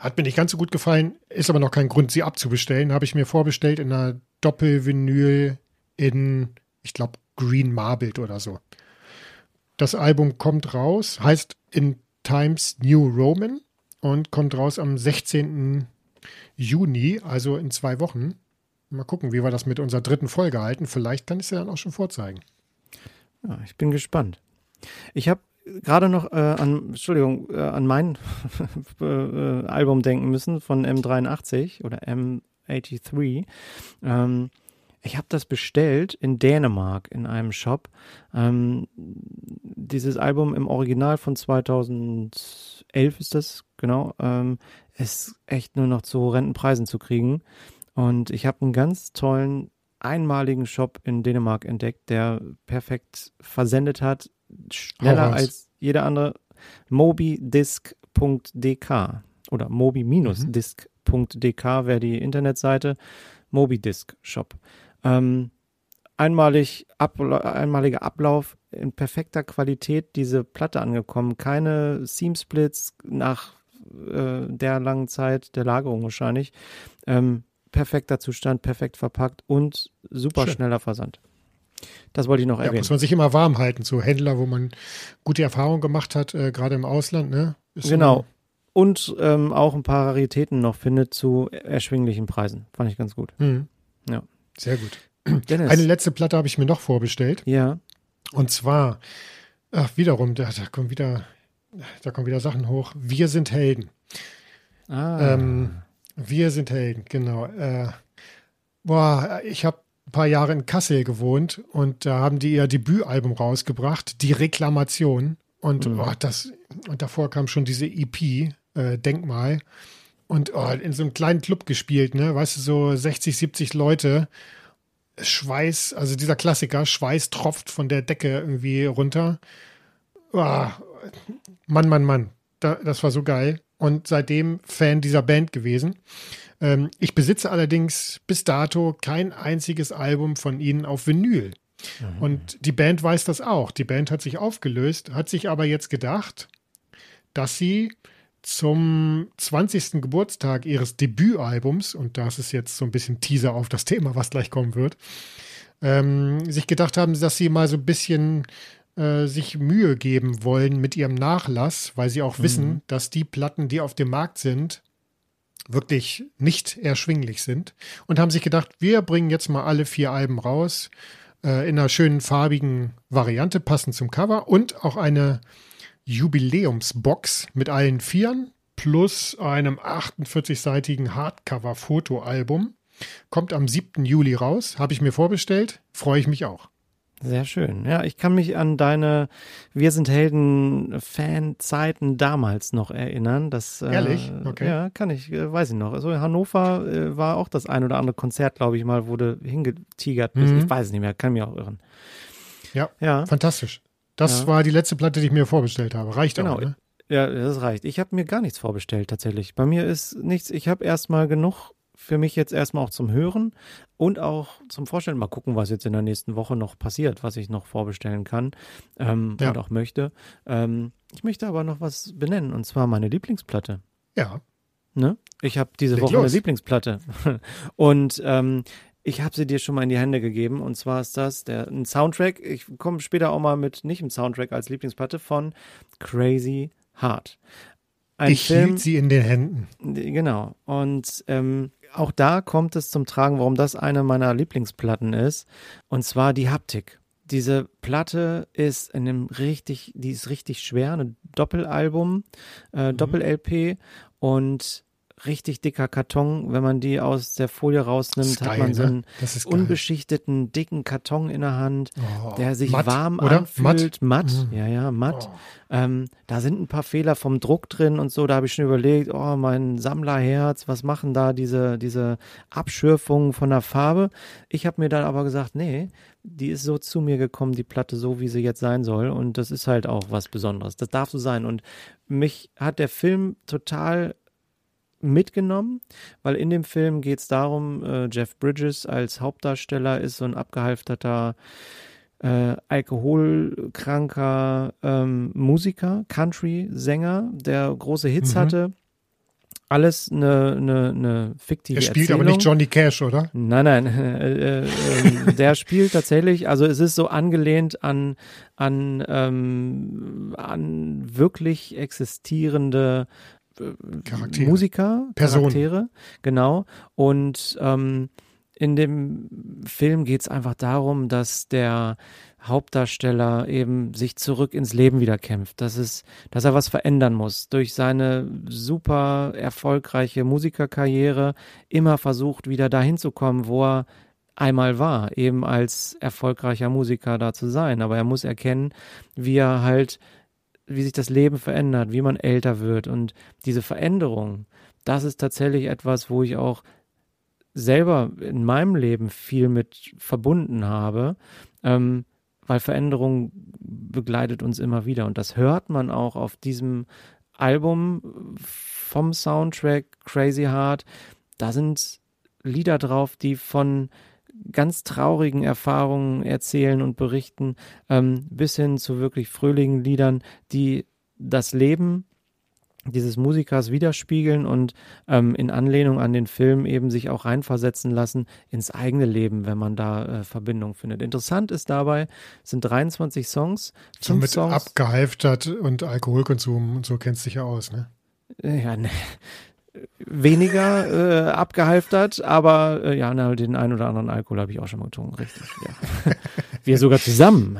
hat mir nicht ganz so gut gefallen, ist aber noch kein Grund, sie abzubestellen. Habe ich mir vorbestellt in einer Doppelvinyl in, ich glaube, Green Marbled oder so. Das Album kommt raus, heißt In Times New Roman und kommt raus am 16. Juni, also in zwei Wochen. Mal gucken, wie wir das mit unserer dritten Folge halten. Vielleicht kann ich ja dann auch schon vorzeigen. Ja, ich bin gespannt. Ich habe gerade noch äh, an, Entschuldigung, äh, an mein äh, Album denken müssen von M83 oder M83. Ähm, ich habe das bestellt in Dänemark in einem Shop. Ähm, dieses Album im Original von 2011 ist das, genau. Ähm, ist echt nur noch zu Rentenpreisen zu kriegen. Und ich habe einen ganz tollen einmaligen Shop in Dänemark entdeckt, der perfekt versendet hat, schneller als jeder andere. mobidisc.dk oder mobi-disc.dk wäre die Internetseite. Mobidisc Shop. Ähm, einmalig Abla einmaliger Ablauf in perfekter Qualität diese Platte angekommen. Keine Seam-Splits nach äh, der langen Zeit der Lagerung wahrscheinlich. Ähm, perfekter Zustand, perfekt verpackt und super Schön. schneller Versand. Das wollte ich noch Ja, erwähnen. muss man sich immer warm halten. So Händler, wo man gute Erfahrungen gemacht hat, äh, gerade im Ausland. Ne? Ist Genau. Und ähm, auch ein paar Raritäten noch findet zu erschwinglichen Preisen. Fand ich ganz gut. Hm. Ja. Sehr gut. Dennis. Eine letzte Platte habe ich mir noch vorbestellt. ja. Und zwar, ach, wiederum, da, da kommen wieder, da kommen wieder Sachen hoch. Wir sind Helden. Ah. Ähm, wir sind Helden, genau. Äh, boah, ich habe ein paar Jahre in Kassel gewohnt und da haben die ihr Debütalbum rausgebracht, Die Reklamation. Und Mhm. oh, das, und davor kam schon diese EP, äh, Denkmal. Und oh, in so einem kleinen Club gespielt, ne? Weißt du, so 60, 70 Leute. Schweiß, also dieser Klassiker, Schweiß tropft von der Decke irgendwie runter. Oh, Mann, Mann, Mann. Da, das war so geil. Und seitdem Fan dieser Band gewesen. Ähm, ich besitze allerdings bis dato kein einziges Album von ihnen auf Vinyl. Und die Band weiß das auch. Die Band hat sich aufgelöst, hat sich aber jetzt gedacht, dass sie zum 20. Geburtstag ihres Debütalbums, und das ist jetzt so ein bisschen Teaser auf das Thema, was gleich kommen wird, ähm, sich gedacht haben, dass sie mal so ein bisschen äh, sich Mühe geben wollen mit ihrem Nachlass, weil sie auch wissen, dass die Platten, die auf dem Markt sind, wirklich nicht erschwinglich sind und haben sich gedacht, wir bringen jetzt mal alle vier Alben raus äh, in einer schönen farbigen Variante, passend zum Cover und auch eine Jubiläumsbox mit allen Vieren plus einem 48-seitigen Hardcover-Fotoalbum. Kommt am 7. Juli raus, habe ich mir vorbestellt, freue ich mich auch. Sehr schön. Ja, ich kann mich an deine Wir sind Helden Fanzeiten damals noch erinnern. Das, äh, Ehrlich? Okay. Ja, kann ich, äh, weiß ich noch. Also in Hannover äh, war auch das ein oder andere Konzert, glaube ich mal, du hingetigert. Mhm. Ich weiß es nicht mehr, kann mich auch irren. Ja, Ja, fantastisch. Das Ja. war die letzte Platte, die ich mir vorbestellt habe. Reicht Genau. auch, ne? ja, das reicht. Ich habe mir gar nichts vorbestellt tatsächlich. Bei mir ist nichts, ich habe erstmal genug für mich jetzt erstmal auch zum Hören und auch zum Vorstellen. Mal gucken, was jetzt in der nächsten Woche noch passiert, was ich noch vorbestellen kann ähm, Ja. und auch möchte. Ähm, ich möchte aber noch was benennen und zwar meine Lieblingsplatte. Ja. Ne? Ich habe diese Leg Woche los. eine Lieblingsplatte und ähm, ich habe sie dir schon mal in die Hände gegeben und zwar ist das der ein Soundtrack. Ich komme später auch mal mit nicht im Soundtrack als Lieblingsplatte von Crazy Heart. Ein ich Film, hielt sie in den Händen. Genau. Und ähm, auch da kommt es zum Tragen, warum das eine meiner Lieblingsplatten ist. Und zwar die Haptik. Diese Platte ist in einem richtig, die ist richtig schwer, ein Doppelalbum, äh, Doppel-LP und richtig dicker Karton. Wenn man die aus der Folie rausnimmt, Geil, hat man so ne? einen unbeschichteten, dicken Karton in der Hand, Oh, der sich matt, warm oder? anfühlt. Matt, Mhm. ja, ja, matt. Oh. Ähm, da sind ein paar Fehler vom Druck drin und so. Da habe ich schon überlegt, oh, mein Sammlerherz, was machen da diese, diese Abschürfungen von der Farbe? Ich habe mir dann aber gesagt, nee, die ist so zu mir gekommen, die Platte, so wie sie jetzt sein soll. Und das ist halt auch was Besonderes. Das darf so sein. Und mich hat der Film total mitgenommen, weil in dem Film geht es darum, äh, Jeff Bridges als Hauptdarsteller ist so ein abgehalfterter äh, alkoholkranker ähm, Musiker, Country-Sänger, der große Hits Mhm. hatte. Alles eine, eine, eine fiktive Er spielt Erzählung. aber nicht Johnny Cash, oder? Nein, nein, äh, äh, der spielt tatsächlich, also es ist so angelehnt an, an, ähm, an wirklich existierende Charaktere. Musiker. Charaktere, genau. Und ähm, in dem Film geht es einfach darum, dass der Hauptdarsteller eben sich zurück ins Leben wieder kämpft, dass es, dass er was verändern muss. Durch seine super erfolgreiche Musikerkarriere immer versucht, wieder dahin zu kommen, wo er einmal war, eben als erfolgreicher Musiker da zu sein. Aber er muss erkennen, wie er halt, wie sich das Leben verändert, wie man älter wird. Und diese Veränderung, das ist tatsächlich etwas, wo ich auch selber in meinem Leben viel mit verbunden habe, ähm, weil Veränderung begleitet uns immer wieder. Und das hört man auch auf diesem Album vom Soundtrack Crazy Heart. Da sind Lieder drauf, die von ganz traurigen Erfahrungen erzählen und berichten, ähm, bis hin zu wirklich fröhlichen Liedern, die das Leben dieses Musikers widerspiegeln und ähm, in Anlehnung an den Film eben sich auch reinversetzen lassen ins eigene Leben, wenn man da äh, Verbindung findet. Interessant ist dabei, sind 23 Songs. So mit Songs, abgehalftert und Alkoholkonsum und so kennst dich ja aus, ne? äh, ja, ne, weniger äh, abgehalftert, aber äh, ja, na, den einen oder anderen Alkohol habe ich auch schon mal getrunken, richtig. Ja. Wir sogar zusammen.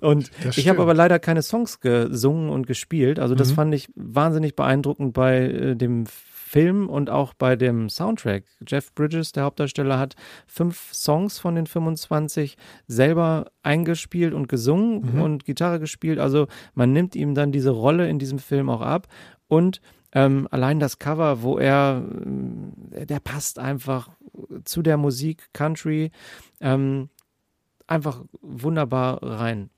und ich habe aber leider keine Songs gesungen und gespielt. Also das Mhm. fand ich wahnsinnig beeindruckend bei äh, dem Film und auch bei dem Soundtrack. Jeff Bridges, der Hauptdarsteller, hat fünf Songs von den 25 selber eingespielt und gesungen Mhm. und Gitarre gespielt. Also man nimmt ihm dann diese Rolle in diesem Film auch ab. Und ähm, allein das Cover, wo er, äh, der passt einfach zu der Musik Country ähm, einfach wunderbar rein.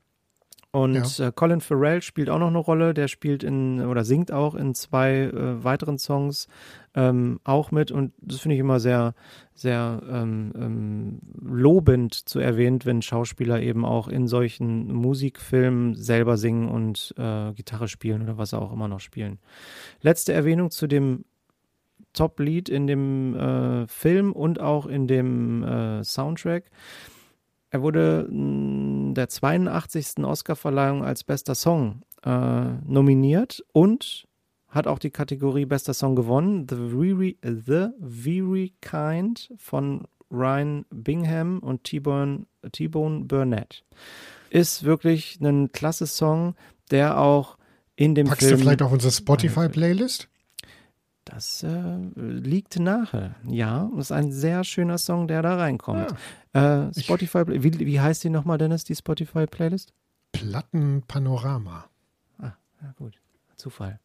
Und äh, Colin Farrell spielt auch noch eine Rolle. Der spielt in oder singt auch in zwei äh, weiteren Songs ähm, auch mit. Und das finde ich immer sehr, sehr ähm, ähm, lobend zu erwähnen, wenn Schauspieler eben auch in solchen Musikfilmen selber singen und äh, Gitarre spielen oder was auch immer noch spielen. Letzte Erwähnung zu dem Top-Lied in dem äh, Film und auch in dem äh, Soundtrack. Er wurde mh, der 82. Oscarverleihung als bester Song äh, nominiert und hat auch die Kategorie bester Song gewonnen. The Very, The Very Kind von Ryan Bingham und T-Bone Burnett. Ist wirklich ein klasse Song, der auch in dem Packst Film. du vielleicht auf unsere Spotify-Playlist? Das äh, liegt nahe. Ja, das ist ein sehr schöner Song, der da reinkommt. Äh, Spotify, wie, wie heißt die nochmal, Dennis, die Spotify-Playlist? Plattenpanorama. Ja, gut. Zufall.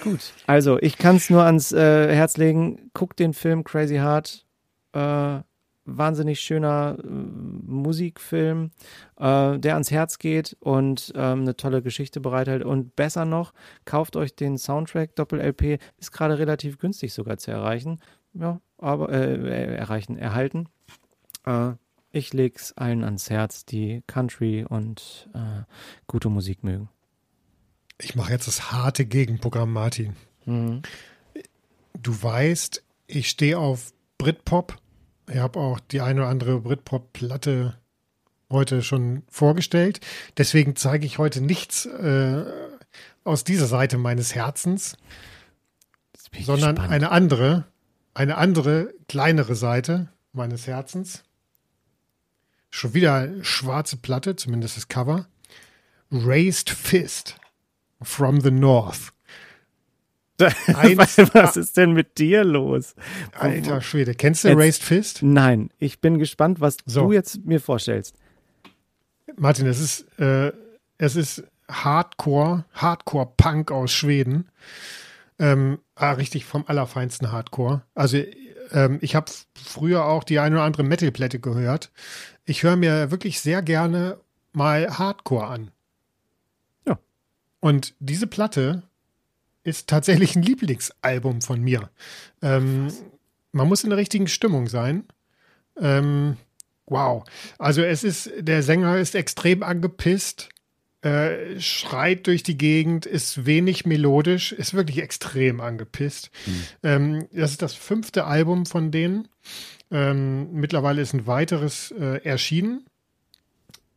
Gut. Also, ich kann es nur ans äh, Herz legen. Guck den Film Crazy Heart. Äh, wahnsinnig schöner äh, Musikfilm, äh, der ans Herz geht und ähm, eine tolle Geschichte bereithält. Und besser noch, kauft euch den Soundtrack Doppel-LP. Ist gerade relativ günstig sogar zu erreichen. Ja, aber äh, äh, erreichen, erhalten. Äh, ich leg's allen ans Herz, die Country und äh, gute Musik mögen. Ich mache jetzt das harte Gegenprogramm, Martin. Mhm. Du weißt, ich stehe auf Britpop. Ich habe auch die eine oder andere Britpop-Platte heute schon vorgestellt. Deswegen zeige ich heute nichts äh, aus dieser Seite meines Herzens, sondern gespannt. eine andere, eine andere, kleinere Seite meines Herzens. Schon wieder schwarze Platte, zumindest das Cover. Raised Fist from the North. Eins, Was ist denn mit dir los? Alter Schwede, kennst du jetzt, Raised Fist? Nein, ich bin gespannt, was so. du jetzt mir vorstellst. Martin, es ist, äh, es ist Hardcore, Hardcore-Punk aus Schweden. Ähm, ah, richtig vom allerfeinsten Hardcore. Also ähm, ich habe früher auch die eine oder andere Metal-Platte gehört. Ich höre mir wirklich sehr gerne mal Hardcore an. Und diese Platte ist tatsächlich ein Lieblingsalbum von mir. Ähm, man muss in der richtigen Stimmung sein. Ähm, wow. Also es ist, der Sänger ist extrem angepisst äh, schreit durch die Gegend, ist wenig melodisch, ist wirklich extrem angepisst. Mhm. Ähm, das ist das fünfte Album von denen. Ähm, mittlerweile ist ein weiteres äh, erschienen.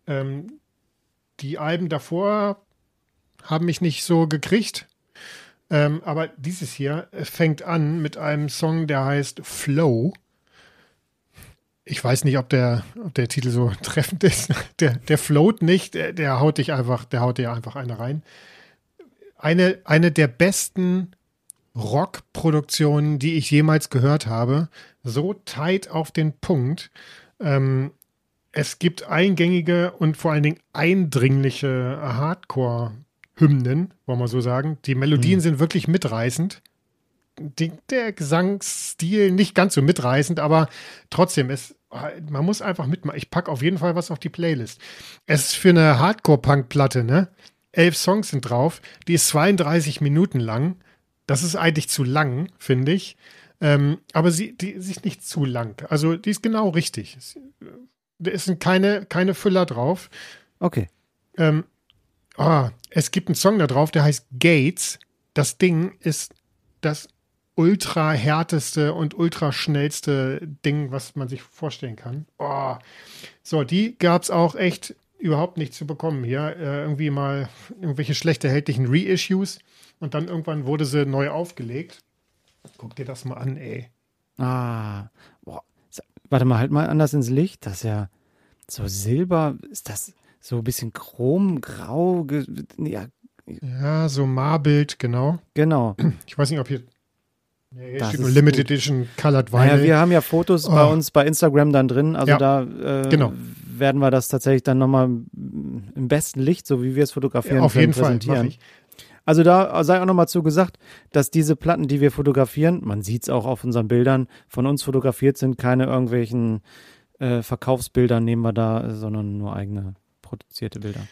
Ähm, die Alben davor haben mich nicht so gekriegt. Ähm, aber dieses hier fängt an mit einem Song, der heißt Flow ich weiß nicht, ob der, ob der Titel so treffend ist. Der, der float nicht, der, der haut dich einfach, der haut dir einfach eine rein. Eine, eine der besten Rockproduktionen, die ich jemals gehört habe. So tight auf den Punkt. Ähm, es gibt eingängige und vor allen Dingen eindringliche Hardcore-Hymnen, wollen wir so sagen. Die Melodien mhm. sind wirklich mitreißend die, der Gesangsstil nicht ganz so mitreißend, aber trotzdem, es, man muss einfach mitmachen. Ich packe auf jeden Fall was auf die Playlist. Es ist für eine Hardcore-Punk-Platte, ne? Elf Songs sind drauf. Die ist 32 Minuten lang. Das ist eigentlich zu lang, finde ich. Ähm, aber sie, die, sie ist nicht zu lang. Also die ist genau richtig. Da sind keine, keine Füller drauf. Okay. Ähm, oh, es gibt einen Song da drauf, der heißt Gates. Das Ding ist das ultra härteste und ultra schnellste Ding, was man sich vorstellen kann. Oh. So, die gab es auch echt überhaupt nicht zu bekommen hier. Äh, irgendwie mal irgendwelche schlecht erhältlichen Reissues und dann irgendwann wurde sie neu aufgelegt. Guck dir das mal an, ey. Ah, boah. Warte mal, halt mal anders ins Licht. Das ist ja so Silber. Ist das so ein bisschen chrom, grau? Ja, ja so Marbild, genau. Genau. Ich weiß nicht, ob hier Nee, das steht nur Limited gut. Edition Colored Vinyl. Naja, wir haben ja Fotos oh. bei uns bei Instagram dann drin. Also ja, da äh, genau. werden wir das tatsächlich dann nochmal im besten Licht, so wie wir es fotografieren, ja, auf jeden präsentieren. Fall, also da sei auch nochmal zu gesagt, dass diese Platten, die wir fotografieren, man sieht es auch auf unseren Bildern, von uns fotografiert sind, keine irgendwelchen äh, Verkaufsbilder nehmen wir da, sondern nur eigene produzierte Bilder.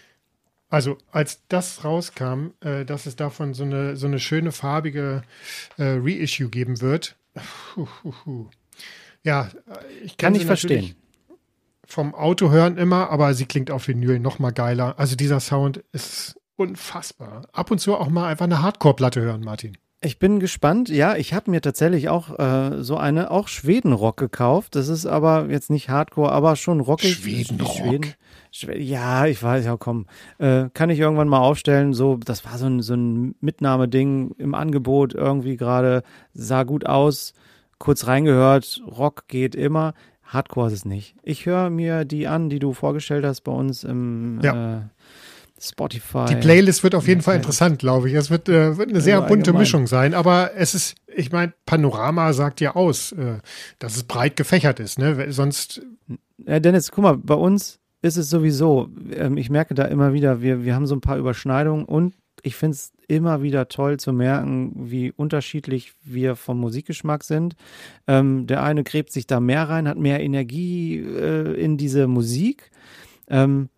Also als das rauskam, äh, dass es davon so eine, so eine schöne farbige äh, Reissue geben wird. Ja, ich kann nicht verstehen. Vom Auto hören immer, aber sie klingt auf Vinyl noch mal geiler. Also dieser Sound ist unfassbar. Ab und zu auch mal einfach eine Hardcore-Platte hören, Martin. Ich bin gespannt. Ja, ich habe mir tatsächlich auch äh, so eine, auch Schweden-Rock gekauft. Das ist aber jetzt nicht Hardcore, aber schon rockig. Schweden-Rock. Schweden. Ja, ich weiß, ja, komm. Äh, kann ich irgendwann mal aufstellen. So, das war so ein, so ein Mitnahmeding im Angebot irgendwie gerade. Sah gut aus. Kurz reingehört. Rock geht immer. Hardcore ist es nicht. Ich höre mir die an, die du vorgestellt hast bei uns im ja. äh, Spotify. Die Playlist wird auf jeden Fall interessant, glaube ich. Es wird, äh, wird eine sehr also bunte allgemein. Mischung sein, aber es ist, ich meine, Panorama sagt ja aus, äh, dass es breit gefächert ist, ne? Sonst. Ja, Dennis, guck mal, bei uns ist es sowieso, ähm, ich merke da immer wieder, wir, wir haben so ein paar Überschneidungen und ich finde es immer wieder toll zu merken, wie unterschiedlich wir vom Musikgeschmack sind. Ähm, der eine gräbt sich da mehr rein, hat mehr Energie äh, in diese Musik. Ähm,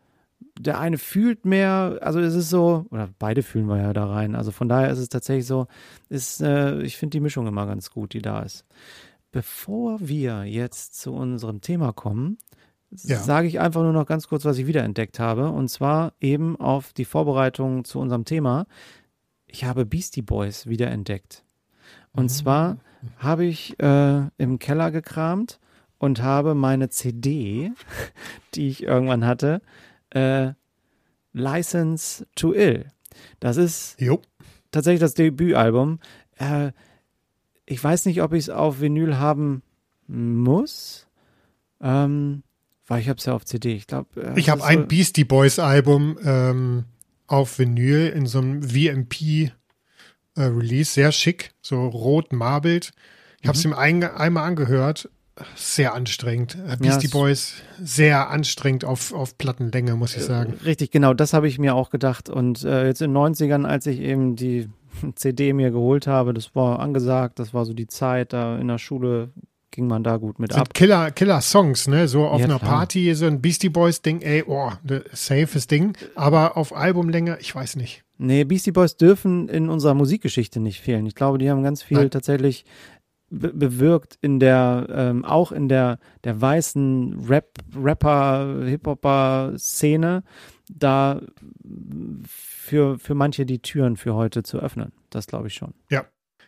der eine fühlt mehr, also es ist so, oder beide fühlen wir ja da rein. Also von daher ist es tatsächlich so, ist, äh, ich finde die Mischung immer ganz gut, die da ist. Bevor wir jetzt zu unserem Thema kommen, ja. sage ich einfach nur noch ganz kurz, was ich wiederentdeckt habe. Und zwar eben auf die Vorbereitung zu unserem Thema. Ich habe Beastie Boys wiederentdeckt. Und mhm. zwar habe ich äh, im Keller gekramt und habe meine CD, die ich irgendwann hatte, äh, License to Ill. Das ist jo. tatsächlich das Debütalbum. Äh, ich weiß nicht, ob ich es auf Vinyl haben muss. Ähm, weil ich habe es ja auf CD. Ich glaube. Äh, ich habe ein so Beastie Boys Album ähm, auf Vinyl in so einem VMP äh, Release, sehr schick, so rot marbelt. Ich habe es ihm ein, einmal angehört, sehr anstrengend. Äh, Beastie es- Boys, sehr anstrengend auf, auf Plattenlänge, muss ich sagen. Richtig, genau, das habe ich mir auch gedacht. Und äh, jetzt in den 90ern, als ich eben die CD mir geholt habe, das war angesagt, das war so die Zeit, da in der Schule ging man da gut mit ab. Sind Killer, Killer Songs, ne? So auf Ja, einer klar. Party, so ein Beastie Boys Ding, ey, oh, ne, safes Ding. Aber auf Albumlänge, ich weiß nicht. Nee, Beastie Boys dürfen in unserer Musikgeschichte nicht fehlen. Ich glaube, die haben ganz viel Nein. tatsächlich be bewirkt in der, ähm, auch in der, der weißen Rap, Rapper, Hip-Hopper-Szene, da für, für manche die Türen für heute zu öffnen. Das glaube ich schon.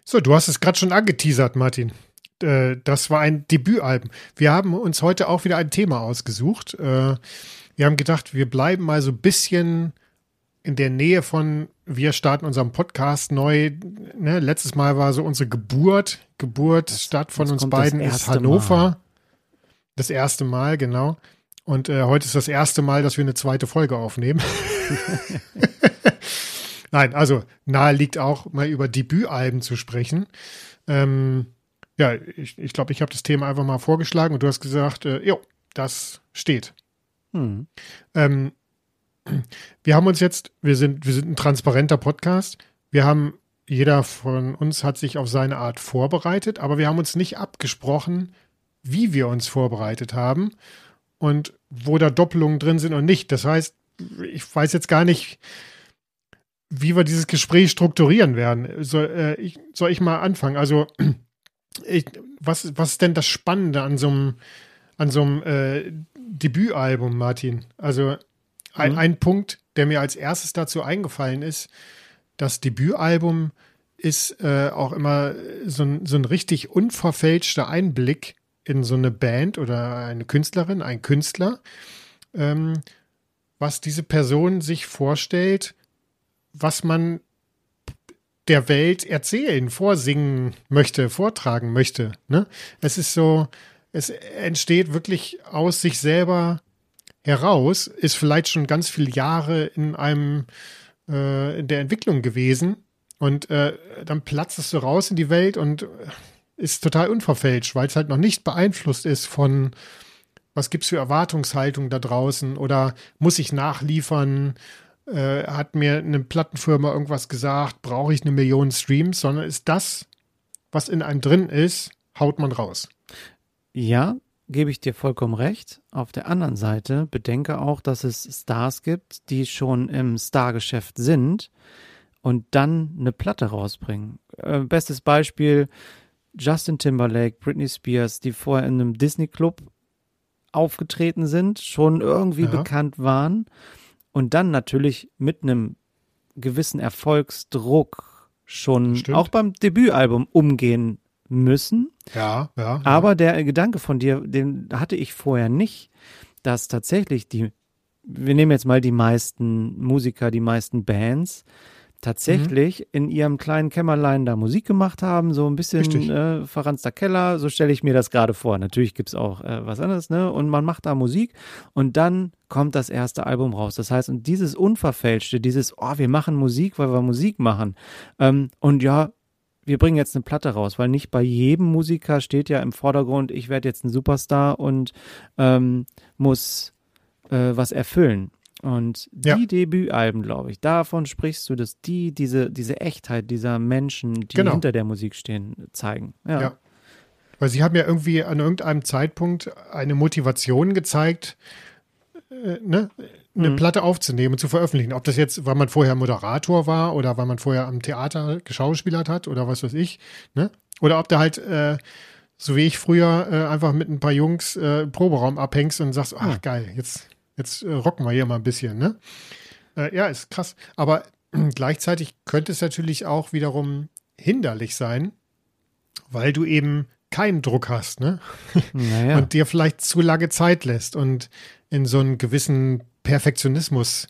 So, du hast es gerade schon angeteasert, Martin. Das war ein Debütalbum. Wir haben uns heute auch wieder ein Thema ausgesucht. Äh, Wir haben gedacht, wir bleiben mal so ein bisschen in der Nähe von, wir starten unseren Podcast neu. Ne? Letztes Mal war so unsere Geburt. Geburt, Stadt von uns beiden ist Hannover. Mal. Das erste Mal, genau. Und äh, heute ist das erste Mal, dass wir eine zweite Folge aufnehmen. Nein, also nahe liegt auch mal über Debütalben zu sprechen. Ähm, ja, ich glaube, ich, glaub, ich habe das Thema einfach mal vorgeschlagen und du hast gesagt, äh, jo, das steht. Hm. Ähm, wir haben uns jetzt, wir sind, wir sind ein transparenter Podcast. Wir haben, jeder von uns hat sich auf seine Art vorbereitet, aber wir haben uns nicht abgesprochen, wie wir uns vorbereitet haben und wo da Doppelungen drin sind und nicht. Das heißt, ich weiß jetzt gar nicht, wie wir dieses Gespräch strukturieren werden. Soll, äh, ich, soll ich mal anfangen? Also, ich, was, was ist denn das Spannende an so einem, an so einem äh, Debütalbum, Martin? Also, ein, Mhm. ein Punkt, der mir als erstes dazu eingefallen ist, das Debütalbum ist äh, auch immer so ein, so ein richtig unverfälschter Einblick in so eine Band oder eine Künstlerin, ein Künstler, ähm, was diese Person sich vorstellt, was man der Welt erzählen, vorsingen möchte, vortragen möchte. Ne? Es ist so, es entsteht wirklich aus sich selber heraus, ist vielleicht schon ganz viele Jahre in einem äh, in der Entwicklung gewesen. Und äh, dann platzt es so raus in die Welt und ist total unverfälscht, weil es halt noch nicht beeinflusst ist von was gibt's für Erwartungshaltung da draußen oder muss ich nachliefern, äh, hat mir eine Plattenfirma irgendwas gesagt, brauche ich eine Million Streams, sondern ist das, was in einem drin ist, haut man raus. Ja, gebe ich dir vollkommen recht. Auf der anderen Seite bedenke auch, dass es Stars gibt, die schon im Stargeschäft sind und dann eine Platte rausbringen. Äh, bestes Beispiel Justin Timberlake, Britney Spears, die vorher in einem Disney-Club aufgetreten sind, schon irgendwie Ja. bekannt waren und dann natürlich mit einem gewissen Erfolgsdruck schon Stimmt. auch beim Debütalbum umgehen müssen. Ja, ja. Aber der Gedanke von dir, den hatte ich vorher nicht, dass tatsächlich die, wir nehmen jetzt mal die meisten Musiker, die meisten Bands, tatsächlich Mhm. in ihrem kleinen Kämmerlein da Musik gemacht haben, so ein bisschen äh, verranzter Keller, so stelle ich mir das gerade vor. Natürlich gibt es auch äh, was anderes, ne? Und man macht da Musik und dann kommt das erste Album raus. Das heißt, und dieses Unverfälschte, dieses, oh, wir machen Musik, weil wir Musik machen. Ähm, und ja, wir bringen jetzt eine Platte raus, weil nicht bei jedem Musiker steht ja im Vordergrund, ich werde jetzt ein Superstar und ähm, muss äh, was erfüllen. Und die Ja. Debütalben, glaube ich, davon sprichst du, dass die diese, diese Echtheit dieser Menschen, die Genau. hinter der Musik stehen, zeigen. Ja. Ja. Weil sie haben ja irgendwie an irgendeinem Zeitpunkt eine Motivation gezeigt, äh, ne, eine Mhm. Platte aufzunehmen und zu veröffentlichen. Ob das jetzt, weil man vorher Moderator war oder weil man vorher am Theater geschauspielert hat oder was weiß ich, ne? Oder ob du halt, äh, so wie ich früher, äh, einfach mit ein paar Jungs äh, im Proberaum abhängst und sagst, ach geil, jetzt, jetzt äh, rocken wir hier mal ein bisschen, ne? Äh, ja, ist krass. Aber gleichzeitig könnte es natürlich auch wiederum hinderlich sein, weil du eben keinen Druck hast, ne? Naja. Und dir vielleicht zu lange Zeit lässt und in so einen gewissen Perfektionismus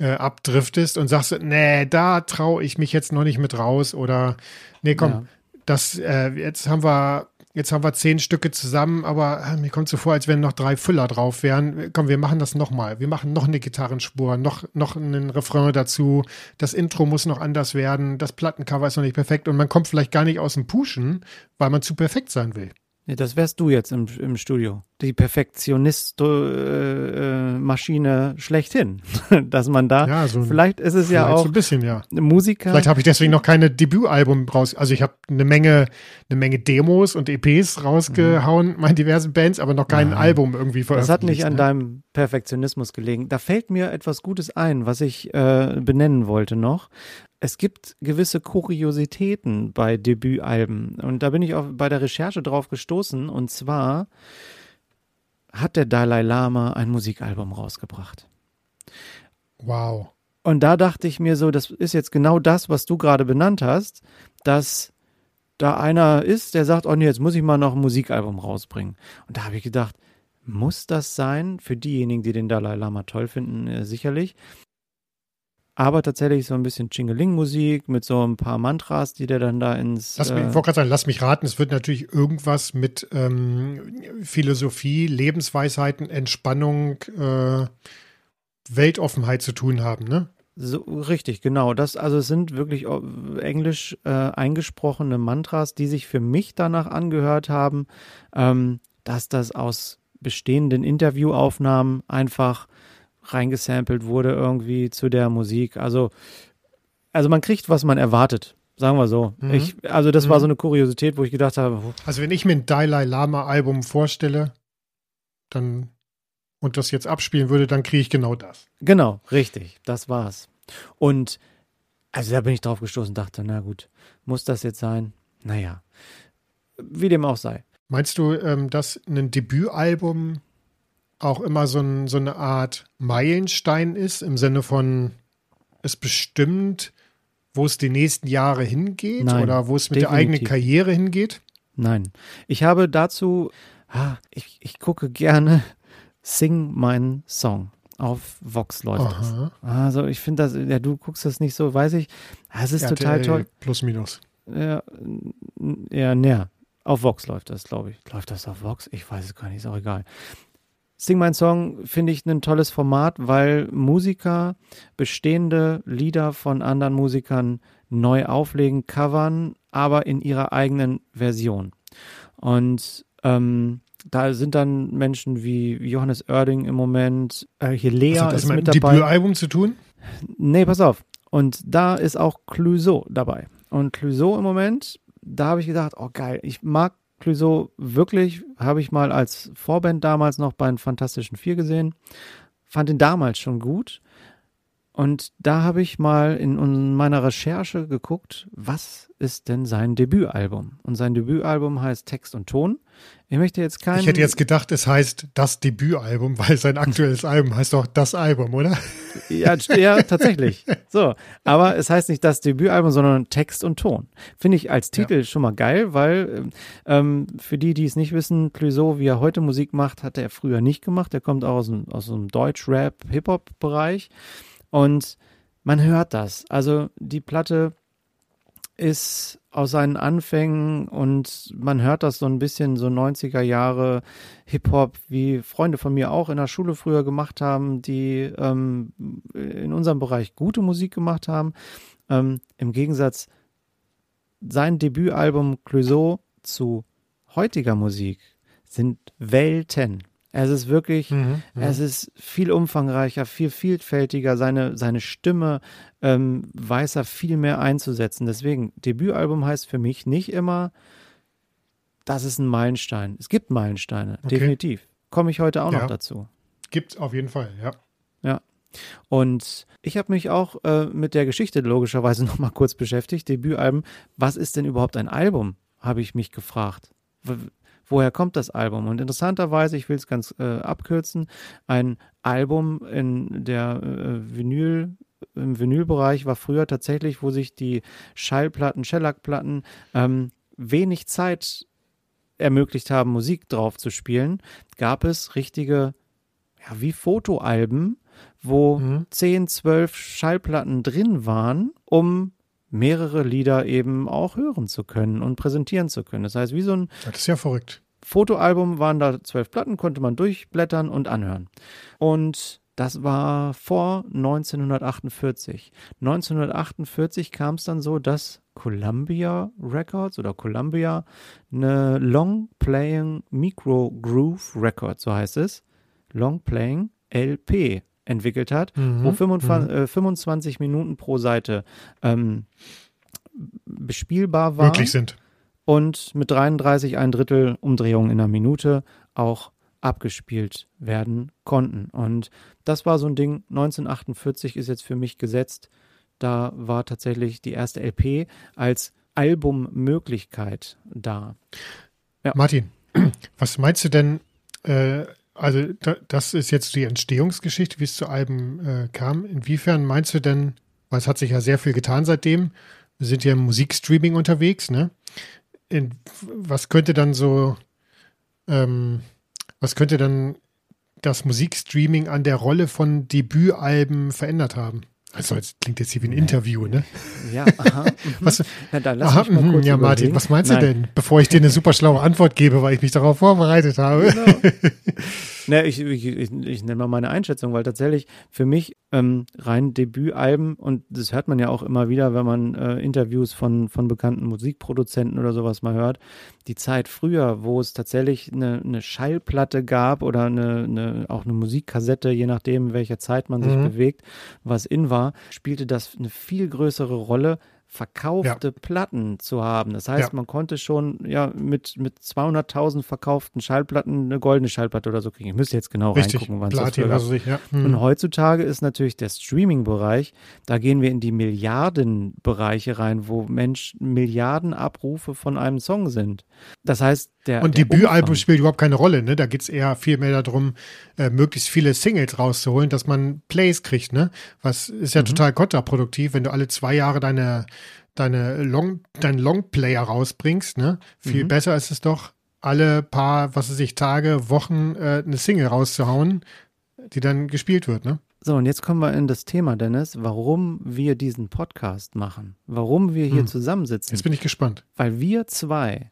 äh, abdriftest und sagst, nee, da traue ich mich jetzt noch nicht mit raus oder nee, komm, Ja. das, äh, jetzt haben wir jetzt haben wir zehn Stücke zusammen, aber äh, mir kommt so vor, als wenn noch drei Füller drauf wären. Komm, wir machen das nochmal. Wir machen noch eine Gitarrenspur, noch, noch einen Refrain dazu. Das Intro muss noch anders werden. Das Plattencover ist noch nicht perfekt und man kommt vielleicht gar nicht aus dem Pushen, weil man zu perfekt sein will. Ja, das wärst du jetzt im, im Studio. Die Perfektionist-Maschine äh, schlechthin. Dass man da, ja, so vielleicht ist es ja auch so ein bisschen, ja. Musiker. Vielleicht habe ich deswegen noch keine Debütalbum raus. Also ich habe eine Menge, eine Menge Demos und EPs rausgehauen, mhm. meine diversen Bands, aber noch kein Nein. Album irgendwie veröffentlicht. Das hat nicht an ne? deinem Perfektionismus gelegen. Da fällt mir etwas Gutes ein, was ich äh, benennen wollte noch es gibt gewisse Kuriositäten bei Debütalben. Und da bin ich auch bei der Recherche drauf gestoßen. Und zwar hat der Dalai Lama ein Musikalbum rausgebracht. Wow. Und da dachte ich mir so, das ist jetzt genau das, was du gerade benannt hast, dass da einer ist, der sagt, oh nee, jetzt muss ich mal noch ein Musikalbum rausbringen. Und da habe ich gedacht, muss das sein? Für diejenigen, die den Dalai Lama toll finden, äh, sicherlich aber tatsächlich so ein bisschen Chingeling-Musik mit so ein paar Mantras, die der dann da ins. Lass mich, äh, ich wollte gerade sagen, lass mich raten, es wird natürlich irgendwas mit ähm, Philosophie, Lebensweisheiten, Entspannung, äh, Weltoffenheit zu tun haben, ne? So, richtig, genau. Das, also es sind wirklich englisch äh, eingesprochene Mantras, die sich für mich danach angehört haben, ähm, dass das aus bestehenden Interviewaufnahmen einfach reingesampelt wurde irgendwie zu der Musik. Also, also man kriegt, was man erwartet. Sagen wir so. Mhm. Ich, also das mhm. war so eine Kuriosität, wo ich gedacht habe. Also wenn ich mir ein Dalai Lama Album vorstelle, dann und das jetzt abspielen würde, dann kriege ich genau das. Genau, richtig. Das war's. Und also da bin ich drauf gestoßen, dachte, na gut, muss das jetzt sein? Naja, wie dem auch sei. Meinst du, ähm, dass ein Debütalbum auch immer so, ein, so eine Art Meilenstein ist, im Sinne von, es bestimmt, wo es die nächsten Jahre hingeht Nein, oder wo es mit definitiv. der eigenen Karriere hingeht? Nein. Ich habe dazu, ah, ich, ich gucke gerne Sing meinen Song. Auf Vox läuft Aha. das. Also ich finde das, ja, du guckst das nicht so, weiß ich. Ah, es ist RTL total toll. Plus minus. Ja, ja, näher. Auf Vox läuft das, glaube ich. Läuft das auf Vox? Ich weiß es gar nicht, ist auch egal. Sing My Song finde ich ein tolles Format, weil Musiker bestehende Lieder von anderen Musikern neu auflegen, covern, aber in ihrer eigenen Version. Und ähm, da sind dann Menschen wie Johannes Oerding im Moment, äh, hier Lea Was hat das ist mit, mit dabei. Debütalbum zu tun? Nee, pass auf. Und da ist auch Clouseau dabei. Und Clouseau im Moment, da habe ich gedacht, oh geil, ich mag Clouseau wirklich, habe ich mal als Vorband damals noch bei den Fantastischen Vier gesehen. Fand ihn damals schon gut. Und da habe ich mal in, in, meiner Recherche geguckt, was ist denn sein Debütalbum? Und sein Debütalbum heißt Text und Ton. Ich möchte jetzt kein. Ich hätte jetzt gedacht, es heißt das Debütalbum, weil sein aktuelles Album heißt doch das Album, oder? Ja, ja, tatsächlich. So. Aber es heißt nicht das Debütalbum, sondern Text und Ton. Finde ich als Titel ja. schon mal geil, weil ähm, für die, die es nicht wissen, Clouseau, wie er heute Musik macht, hat er früher nicht gemacht. Er kommt auch aus dem, aus dem Deutsch-Rap, Hip-Hop-Bereich. Und man hört das. Also die Platte ist aus seinen Anfängen und man hört das so ein bisschen so 90er Jahre Hip-Hop, wie Freunde von mir auch in der Schule früher gemacht haben, die ähm, in unserem Bereich gute Musik gemacht haben. Ähm, Im Gegensatz sein Debütalbum Clouseau zu heutiger Musik sind Welten. Es ist wirklich, mhm, mhm, es ist viel umfangreicher, viel vielfältiger. Seine, seine Stimme ähm, weiß er viel mehr einzusetzen. Deswegen, Debütalbum heißt für mich nicht immer, das ist ein Meilenstein. Es gibt Meilensteine, okay. definitiv. Komme ich heute auch ja. noch dazu. Gibt auf jeden Fall, ja. Ja. Und ich habe mich auch äh, mit der Geschichte logischerweise noch mal kurz beschäftigt. Debütalbum, was ist denn überhaupt ein Album? Habe ich mich gefragt woher kommt das Album? Und interessanterweise, ich will es ganz äh, abkürzen, ein Album in der äh, Vinyl im Vinylbereich war früher tatsächlich, wo sich die Schallplatten, Shellac-Platten ähm, wenig Zeit ermöglicht haben, Musik drauf zu spielen, gab es richtige, ja, wie Fotoalben, wo mhm. 10, 12 Schallplatten drin waren, um mehrere Lieder eben auch hören zu können und präsentieren zu können. Das heißt, wie so ein Das ist ja verrückt. Fotoalbum waren da zwölf Platten, konnte man durchblättern und anhören. Und das war vor 1948. 1948 kam es dann so, dass Columbia Records oder Columbia eine Long Playing Micro Groove Record, so heißt es, Long Playing LP entwickelt hat, Mhm, wo 25, äh, 25 Minuten pro Seite ähm, bespielbar war Möglich sind. und mit 33 ein Drittel Umdrehungen in einer Minute auch abgespielt werden konnten. Und das war so ein Ding, 1948 ist jetzt für mich gesetzt. Da war tatsächlich die erste LP als Albummöglichkeit da. Ja. Martin, was meinst du denn, äh, also da, das ist jetzt die Entstehungsgeschichte, wie es zu Alben äh, kam. Inwiefern meinst du denn, weil es hat sich ja sehr viel getan seitdem, wir sind ja im Musikstreaming unterwegs, ne? In, was könnte dann so, ähm, was könnte dann das Musikstreaming an der Rolle von Debütalben verändert haben? Also, es klingt jetzt hier wie ein Interview, ne? Ja, aha. mhm. Was, Na, dann lass aha, mich mal mhm, kurz ja, Martin, überlegen. was meinst Nein. du denn, bevor ich dir eine super schlaue Antwort gebe, weil ich mich darauf vorbereitet habe? Genau. ne, ich, ich, ich, ich nenne mal meine Einschätzung, weil tatsächlich für mich ähm, rein Debütalben, und das hört man ja auch immer wieder, wenn man äh, Interviews von, von bekannten Musikproduzenten oder sowas mal hört, die Zeit früher, wo es tatsächlich eine, eine Schallplatte gab oder eine, eine, auch eine Musikkassette, je nachdem, in welcher Zeit man sich Mhm. bewegt, was in war, spielte das eine viel größere Rolle verkaufte Platten zu haben. Das heißt, Ja. man konnte schon ja mit, mit 200.000 verkauften Schallplatten eine goldene Schallplatte oder so kriegen. Ich müsste jetzt genau Richtig, reingucken, wann es das also ich, ja. Hm. Und heutzutage ist natürlich der Streaming-Bereich, da gehen wir in die Milliardenbereiche rein, wo Mensch Milliarden Abrufe von einem Song sind. Das heißt, der Und Debütalbum spielt überhaupt keine Rolle, ne? Da geht es eher viel mehr darum, äh, möglichst viele Singles rauszuholen, dass man Plays kriegt, ne? Was ist Mhm. ja total kontraproduktiv, wenn du alle zwei Jahre deine, deine Long, deinen Longplayer rausbringst, ne? Viel Mhm. besser ist es doch, alle paar, was weiß ich, Tage, Wochen äh, eine Single rauszuhauen, die dann gespielt wird, ne? So, und jetzt kommen wir in das Thema, Dennis, warum wir diesen Podcast machen. Warum wir hier Hm. zusammensitzen. Jetzt bin ich gespannt. Weil wir zwei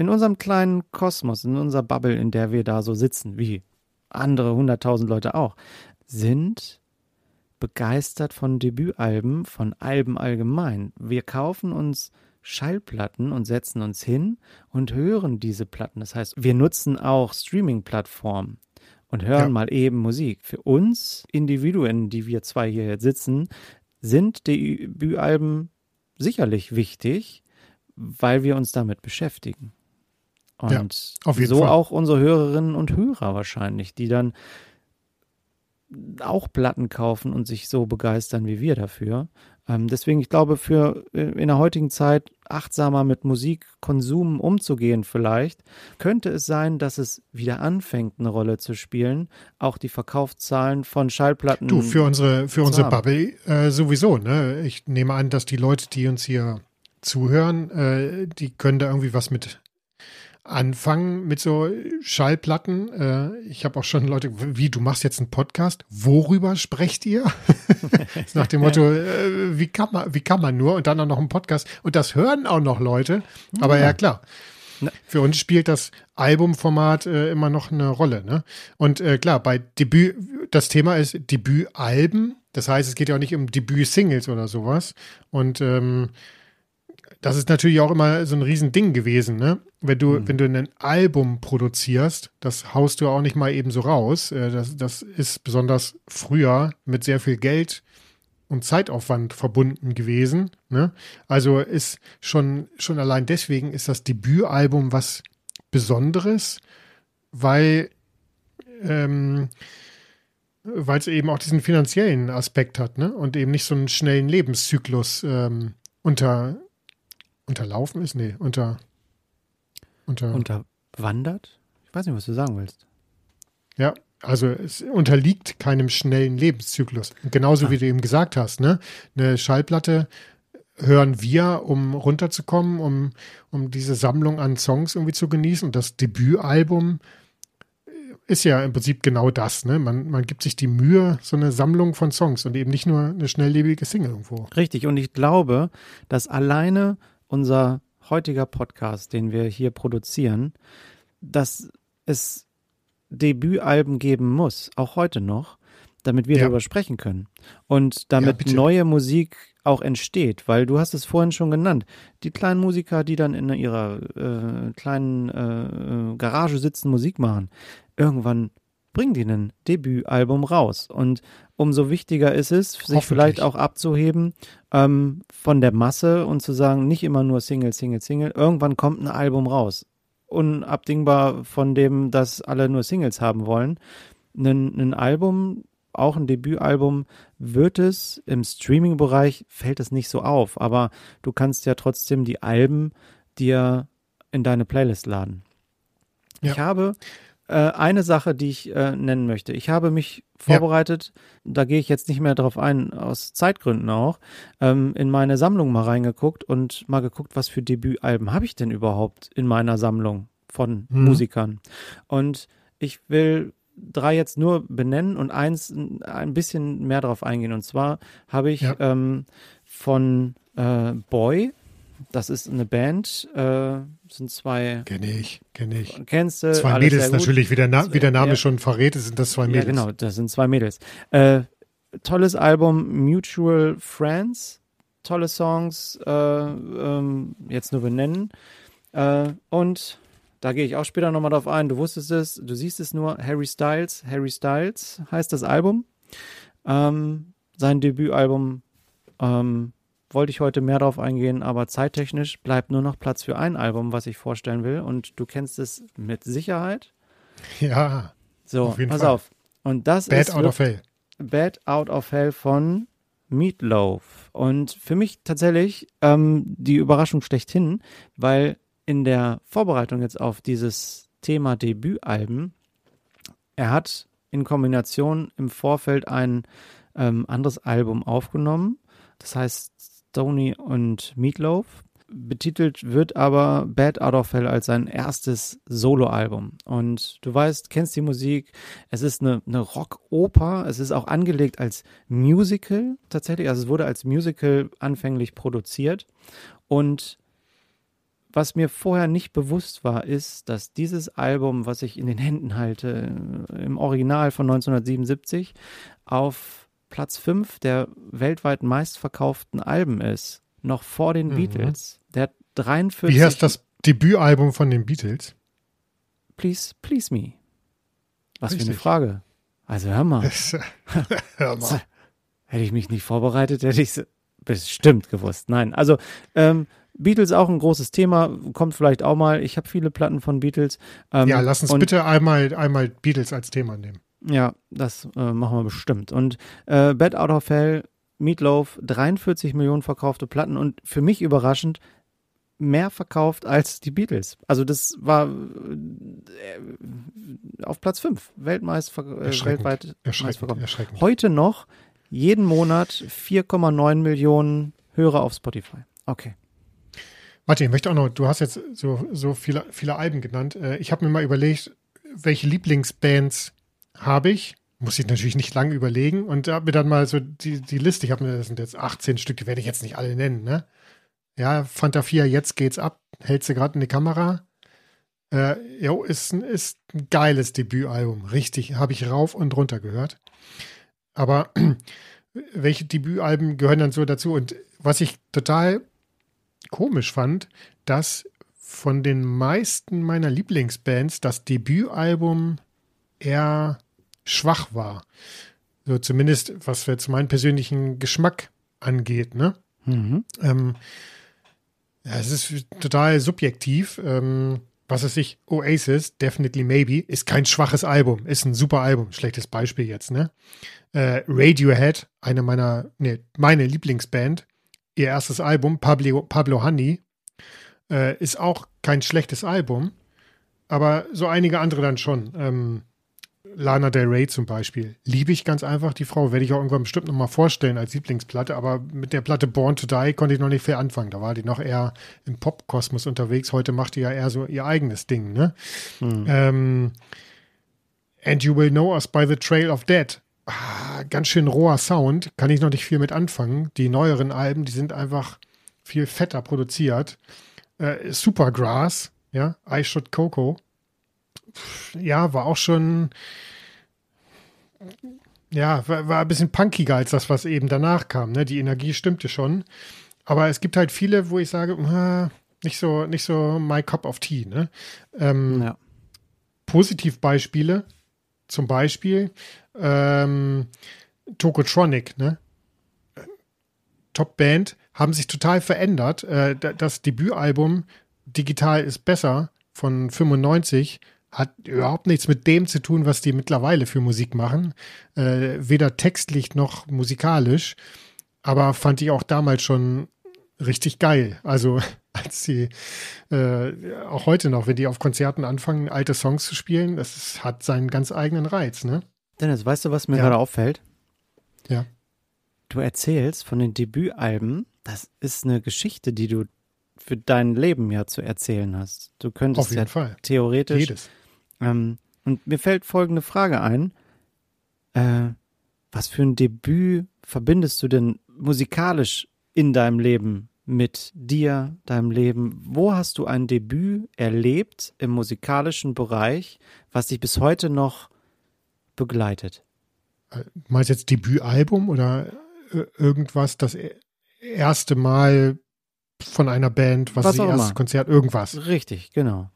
in unserem kleinen Kosmos, in unserer Bubble, in der wir da so sitzen, wie andere hunderttausend Leute auch, sind begeistert von Debütalben, von Alben allgemein. Wir kaufen uns Schallplatten und setzen uns hin und hören diese Platten. Das heißt, wir nutzen auch Streaming-Plattformen und hören Ja. mal eben Musik. Für uns Individuen, die wir zwei hier jetzt sitzen, sind Debütalben sicherlich wichtig, weil wir uns damit beschäftigen. Und Ja, so Fall. auch unsere Hörerinnen und Hörer wahrscheinlich, die dann auch Platten kaufen und sich so begeistern wie wir dafür. Ähm, deswegen, ich glaube, für äh, in der heutigen Zeit achtsamer mit Musikkonsum umzugehen vielleicht, könnte es sein, dass es wieder anfängt, eine Rolle zu spielen. Auch die Verkaufszahlen von Schallplatten. Du, für unsere, für unsere haben. Bubble äh, sowieso, ne? Ich nehme an, dass die Leute, die uns hier zuhören, äh, die können da irgendwie was mit anfangen mit so Schallplatten. Äh, ich habe auch schon Leute, wie, du machst jetzt einen Podcast? Worüber sprecht ihr? Nach dem Motto, äh, wie, kann man, wie kann man nur? Und dann auch noch einen Podcast. Und das hören auch noch Leute. Aber ja, klar. Na. Für uns spielt das Albumformat äh, immer noch eine Rolle. Ne? Und äh, klar, bei Debüt, das Thema ist Debütalben. Das heißt, es geht ja auch nicht um Debüt-Singles oder sowas. Und ähm, das ist natürlich auch immer so ein Riesending gewesen, ne? Wenn du, wenn du ein Album produzierst, das haust du auch nicht mal eben so raus. Äh, Das, das ist besonders früher mit sehr viel Geld und Zeitaufwand verbunden gewesen. Ne? Also ist schon, schon allein deswegen ist das Debütalbum was Besonderes, weil ähm, weil es eben auch diesen finanziellen Aspekt hat, ne? Und eben nicht so einen schnellen Lebenszyklus ähm, unter unterlaufen ist? Nee, unter unter unterwandert? Ich weiß nicht, was du sagen willst. ja, also es unterliegt keinem schnellen Lebenszyklus. Genauso Ah. wie du eben gesagt hast, ne? Eine Schallplatte hören wir, um runterzukommen, um, um diese Sammlung an Songs irgendwie zu genießen. Und das Debütalbum ist ja im Prinzip genau das. Ne? Man, man gibt sich die Mühe, so eine Sammlung von Songs und eben nicht nur eine schnelllebige Single irgendwo. Richtig, und ich glaube, dass alleine unser heutiger Podcast, den wir hier produzieren, dass es Debütalben geben muss, auch heute noch, damit wir ja. darüber sprechen können. Und damit ja, neue Musik auch entsteht, weil du hast es vorhin schon genannt, die kleinen Musiker, die dann in ihrer äh, kleinen äh, Garage sitzen, Musik machen, irgendwann bringen die ein Debütalbum raus. Und umso wichtiger ist es, sich vielleicht auch abzuheben ähm, von der Masse und zu sagen, nicht immer nur Single, Single, Single. Irgendwann kommt ein Album raus. Unabdingbar von dem, dass alle nur Singles haben wollen. Ein, ein Album, auch ein Debütalbum, wird es im Streaming-Bereich, fällt es nicht so auf. Aber du kannst ja trotzdem die Alben dir in deine Playlist laden. Ja. Ich habe äh, eine Sache, die ich äh, nennen möchte. Ich habe mich vorbereitet, ja. da gehe ich jetzt nicht mehr drauf ein, aus Zeitgründen auch, ähm, in meine Sammlung mal reingeguckt und mal geguckt, was für Debütalben habe ich denn überhaupt in meiner Sammlung von mhm. Musikern. Und ich will drei jetzt nur benennen und eins ein bisschen mehr drauf eingehen. Und zwar habe ich ja. ähm, von äh, Boy das ist eine Band, äh, sind zwei. Kenne ich, kenne ich. Kennst du? Zwei Mädels natürlich, wie der, Na wie der Name ja. schon verrät, sind das zwei Mädels. Ja, genau, das sind zwei Mädels. Äh, tolles Album, Mutual Friends. Tolle Songs, äh, ähm, jetzt nur benennen. Äh, und da gehe ich auch später nochmal drauf ein. Du wusstest es, du siehst es nur. Harry Styles, Harry Styles heißt das Album. Ähm, sein Debütalbum ähm, wollte ich heute mehr darauf eingehen, aber zeittechnisch bleibt nur noch Platz für ein Album, was ich vorstellen will. Und du kennst es mit Sicherheit. Ja. So, auf pass Fall. auf. Und das Bad ist. Out of Hell. Bad Out of Hell von Meatloaf. Und für mich tatsächlich ähm, die Überraschung schlechthin, weil in der Vorbereitung jetzt auf dieses Thema Debütalben, er hat in Kombination im Vorfeld ein ähm, anderes Album aufgenommen. Das heißt Stoney und Meatloaf. Betitelt wird aber Bad Out of Hell als sein erstes Soloalbum. Und du weißt, kennst die Musik. Es ist eine, eine Rockoper. Es ist auch angelegt als Musical tatsächlich. Also es wurde als Musical anfänglich produziert. Und was mir vorher nicht bewusst war, ist, dass dieses Album, was ich in den Händen halte, im Original von 1977, auf Platz 5 der weltweit meistverkauften Alben ist. Noch vor den mhm. Beatles. Der hat 43. Wie heißt das Debütalbum von den Beatles? Please, Please Me. Was Richtig. für eine Frage. Also hör mal. hör mal. Hätte ich mich nicht vorbereitet, hätte ich es bestimmt gewusst. Nein, also ähm, Beatles auch ein großes Thema, kommt vielleicht auch mal. Ich habe viele Platten von Beatles. Ähm, ja, lass uns bitte einmal, einmal Beatles als Thema nehmen. Ja, das äh, machen wir bestimmt. Und äh, Bad Out of Hell, Meatloaf, 43 Millionen verkaufte Platten und für mich überraschend mehr verkauft als die Beatles. Also das war äh, auf Platz 5, Weltmeist, äh, weltweit erschreckend, erschreckend. Heute noch jeden Monat 4,9 Millionen Hörer auf Spotify. Okay. Martin, ich möchte auch noch, du hast jetzt so, so viele, viele Alben genannt. Äh, ich habe mir mal überlegt, welche Lieblingsbands habe ich. Muss ich natürlich nicht lange überlegen und habe mir dann mal so die, die Liste, ich habe mir, das sind jetzt 18 Stück, die werde ich jetzt nicht alle nennen, ne? Ja, Fanta 4, jetzt geht's ab, hält sie gerade in die Kamera. Äh, jo, ist, ist ein geiles Debütalbum, richtig, habe ich rauf und runter gehört. Aber welche Debütalben gehören dann so dazu? Und was ich total komisch fand, dass von den meisten meiner Lieblingsbands das Debütalbum eher schwach war. So zumindest, was jetzt meinen persönlichen Geschmack angeht, ne? Mhm. Ähm, ja, es ist total subjektiv. Ähm, was es sich, Oasis, Definitely Maybe, ist kein schwaches Album, ist ein super Album. Schlechtes Beispiel jetzt, ne? Äh, Radiohead, eine meiner, ne, meine Lieblingsband, ihr erstes Album, Pablo, Pablo Honey, äh, ist auch kein schlechtes Album, aber so einige andere dann schon. Ähm, Lana Del Rey zum Beispiel. Liebe ich ganz einfach die Frau, werde ich auch irgendwann bestimmt nochmal vorstellen als Lieblingsplatte, aber mit der Platte Born to Die konnte ich noch nicht viel anfangen. Da war die noch eher im Popkosmos unterwegs. Heute macht die ja eher so ihr eigenes Ding, ne? Hm. Ähm, And You Will Know Us by the Trail of Dead. Ah, ganz schön roher Sound, kann ich noch nicht viel mit anfangen. Die neueren Alben, die sind einfach viel fetter produziert. Äh, Supergrass, ja, I Shot Coco. Ja, war auch schon, ja, war, war ein bisschen punkiger als das, was eben danach kam. Ne? Die Energie stimmte schon. Aber es gibt halt viele, wo ich sage, ah, nicht so, nicht so my cup of tea. Ne? Ähm, ja. Positivbeispiele, zum Beispiel ähm, Tokotronic, ne? Top Band, haben sich total verändert. Äh, das Debütalbum Digital ist besser von 95 hat überhaupt nichts mit dem zu tun, was die mittlerweile für Musik machen. Äh, weder textlich noch musikalisch. Aber fand ich auch damals schon richtig geil. Also als sie äh, auch heute noch, wenn die auf Konzerten anfangen, alte Songs zu spielen, das ist, hat seinen ganz eigenen Reiz, ne? Dennis, weißt du, was mir ja. gerade auffällt? Ja. Du erzählst von den Debütalben, das ist eine Geschichte, die du für dein Leben ja zu erzählen hast. Du könntest Auf jeden ja Fall. theoretisch. Jedes. Ähm, und mir fällt folgende Frage ein. Äh, was für ein Debüt verbindest du denn musikalisch in deinem Leben mit dir, deinem Leben? Wo hast du ein Debüt erlebt im musikalischen Bereich, was dich bis heute noch begleitet? Äh, meinst du jetzt Debütalbum oder äh, irgendwas, das e-, erste Mal von einer Band, was, was das erste Konzert, irgendwas? Richtig, genau.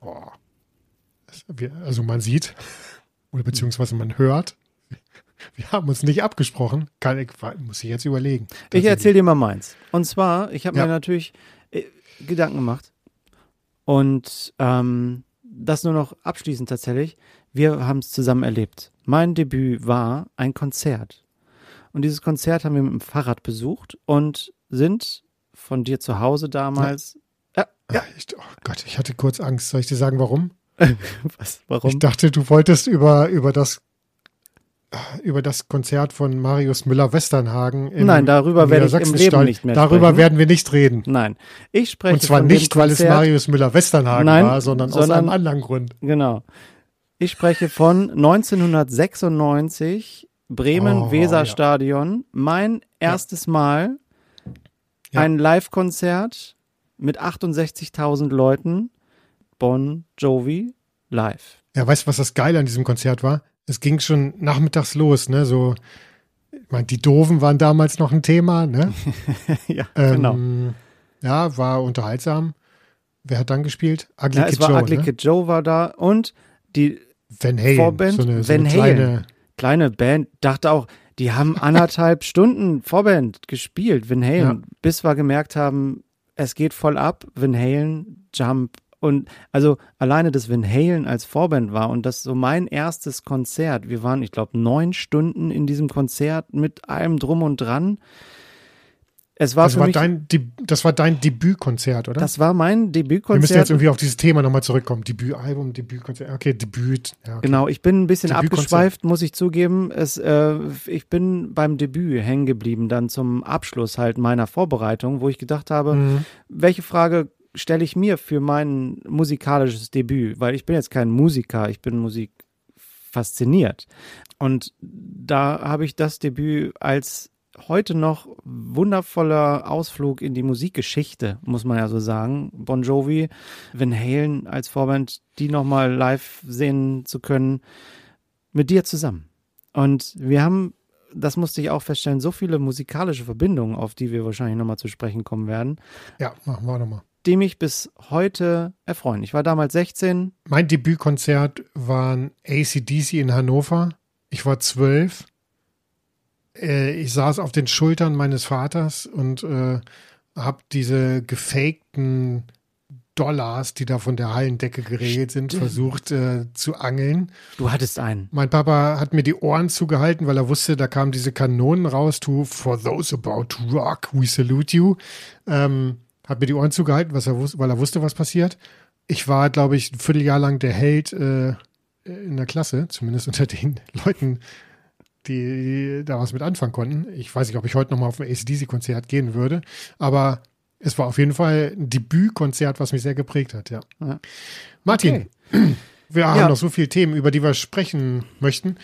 Oh. Also man sieht oder beziehungsweise man hört, wir haben uns nicht abgesprochen. Kann ich, muss ich jetzt überlegen. Ich erzähle dir mal meins. Und zwar, ich habe ja. mir natürlich äh, Gedanken gemacht. Und ähm, das nur noch abschließend tatsächlich. Wir haben es zusammen erlebt. Mein Debüt war ein Konzert. Und dieses Konzert haben wir mit dem Fahrrad besucht und sind von dir zu Hause damals. Ja. ja. Ich, oh Gott, ich hatte kurz Angst. Soll ich dir sagen, warum? Was? Warum? Ich dachte, du wolltest über, über das über das Konzert von Marius Müller-Westernhagen. Nein, darüber werde ich im Leben nicht mehr Darüber sprechen. werden wir nicht reden. Nein, ich spreche Und zwar nicht, weil es Marius Müller-Westernhagen war, sondern, sondern, aus einem anderen Grund. Genau. Ich spreche von 1996, Bremen-Weserstadion. Oh, ja. Mein erstes ja. Mal ein Live-Konzert mit 68.000 Leuten. Bon Jovi live. Ja, weißt du, was das Geile an diesem Konzert war? es ging schon nachmittags los, ne? So, ich meine, die Doofen waren damals noch ein Thema, ne? ja, genau. Ähm, ja, war unterhaltsam. Wer hat dann gespielt? Ugly ja, Kid es war Joe. Ugly ne? Kid Joe war da und die Van Halen, Vorband, so eine, so Van eine Halen, kleine, kleine Band, dachte auch, die haben anderthalb Stunden Vorband gespielt, Van Halen, ja. bis wir gemerkt haben, es geht voll ab, Van Halen, Jump, und also alleine das Van Halen als Vorband war und das so mein erstes Konzert. Wir waren, ich glaube, neun Stunden in diesem Konzert mit allem drum und dran. Es war das, war mich, dein, das war dein Debütkonzert, oder? Das war mein Debütkonzert. Wir müssen jetzt irgendwie auf dieses Thema nochmal zurückkommen. Debütalbum, Debütkonzert. Okay, Debüt. Ja, okay. Genau, ich bin ein bisschen abgeschweift, muss ich zugeben. Es, äh, ich bin beim Debüt hängen geblieben, dann zum Abschluss halt meiner Vorbereitung, wo ich gedacht habe, mhm. welche Frage stelle ich mir für mein musikalisches Debüt, weil ich bin jetzt kein Musiker, ich bin Musik fasziniert. Und da habe ich das Debüt als heute noch wundervoller Ausflug in die Musikgeschichte, muss man ja so sagen. Bon Jovi, Van Halen als Vorband, die nochmal live sehen zu können, mit dir zusammen. Und wir haben, das musste ich auch feststellen, so viele musikalische Verbindungen, auf die wir wahrscheinlich nochmal zu sprechen kommen werden. Ja, machen wir nochmal die mich bis heute erfreuen. Ich war damals 16. Mein Debütkonzert war ein ACDC in Hannover. Ich war zwölf. Äh, ich saß auf den Schultern meines Vaters und äh, habe diese gefakten Dollars, die da von der Hallendecke geregelt sind, versucht äh, zu angeln. Du hattest einen. Mein Papa hat mir die Ohren zugehalten, weil er wusste, da kamen diese Kanonen raus. To for those about to rock, we salute you. Ähm, hat mir die Ohren zugehalten, was er wusste, weil er wusste, was passiert. Ich war, glaube ich, ein Vierteljahr lang der Held äh, in der Klasse, zumindest unter den Leuten, die da was mit anfangen konnten. Ich weiß nicht, ob ich heute nochmal auf ein ACDC-Konzert gehen würde, aber es war auf jeden Fall ein Debütkonzert, was mich sehr geprägt hat, ja. ja. Martin. Okay. Wir haben Ja. noch so viele Themen, über die wir sprechen möchten.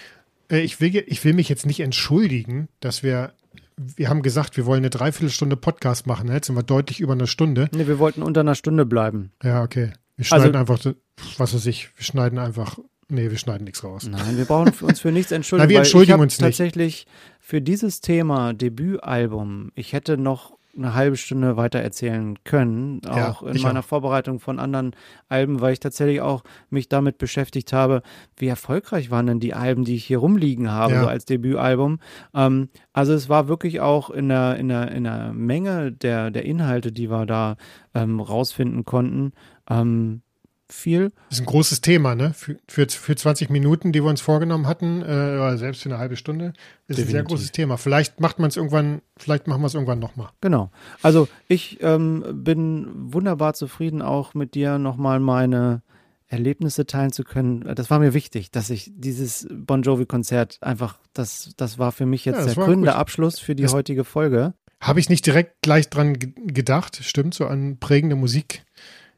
Äh, ich, will, ich will mich jetzt nicht entschuldigen, dass wir, wir haben gesagt, wir wollen eine Dreiviertelstunde Podcast machen. Jetzt sind wir deutlich über eine Stunde. Nee, wir wollten unter einer Stunde bleiben. Ja, okay. Wir Also- schneiden einfach, so- was weiß ich, wir schneiden einfach, nee, wir schneiden nichts raus. Nein, wir brauchen uns für nichts entschuldigen. Na, wir entschuldigen uns nicht. tatsächlich für dieses Thema Debütalbum, ich hätte noch eine halbe Stunde weiter erzählen können, Ja, auch in meiner auch. Vorbereitung von anderen Alben, weil ich tatsächlich auch mich damit beschäftigt habe, wie erfolgreich waren denn die Alben, die ich hier rumliegen habe, Ja. so als Debütalbum. Ähm, also es war wirklich auch in der, in der, in der Menge der, der Inhalte, die wir da ähm, rausfinden konnten, ähm, viel. Das ist ein großes Thema, ne? Für, für, für 20 Minuten, die wir uns vorgenommen hatten, äh, oder selbst für eine halbe Stunde, ist ein sehr Definitiv. großes Thema. Vielleicht macht man es irgendwann, vielleicht machen wir es irgendwann nochmal. Genau. Also ich ähm, bin wunderbar zufrieden, auch mit dir nochmal meine Erlebnisse teilen zu können. Das war mir wichtig, dass ich dieses Bon Jovi-Konzert einfach, das, das war für mich jetzt Ja, der krönende gut. Abschluss für die Das- heutige Folge. Habe ich nicht direkt gleich dran ge- gedacht, stimmt, so an prägende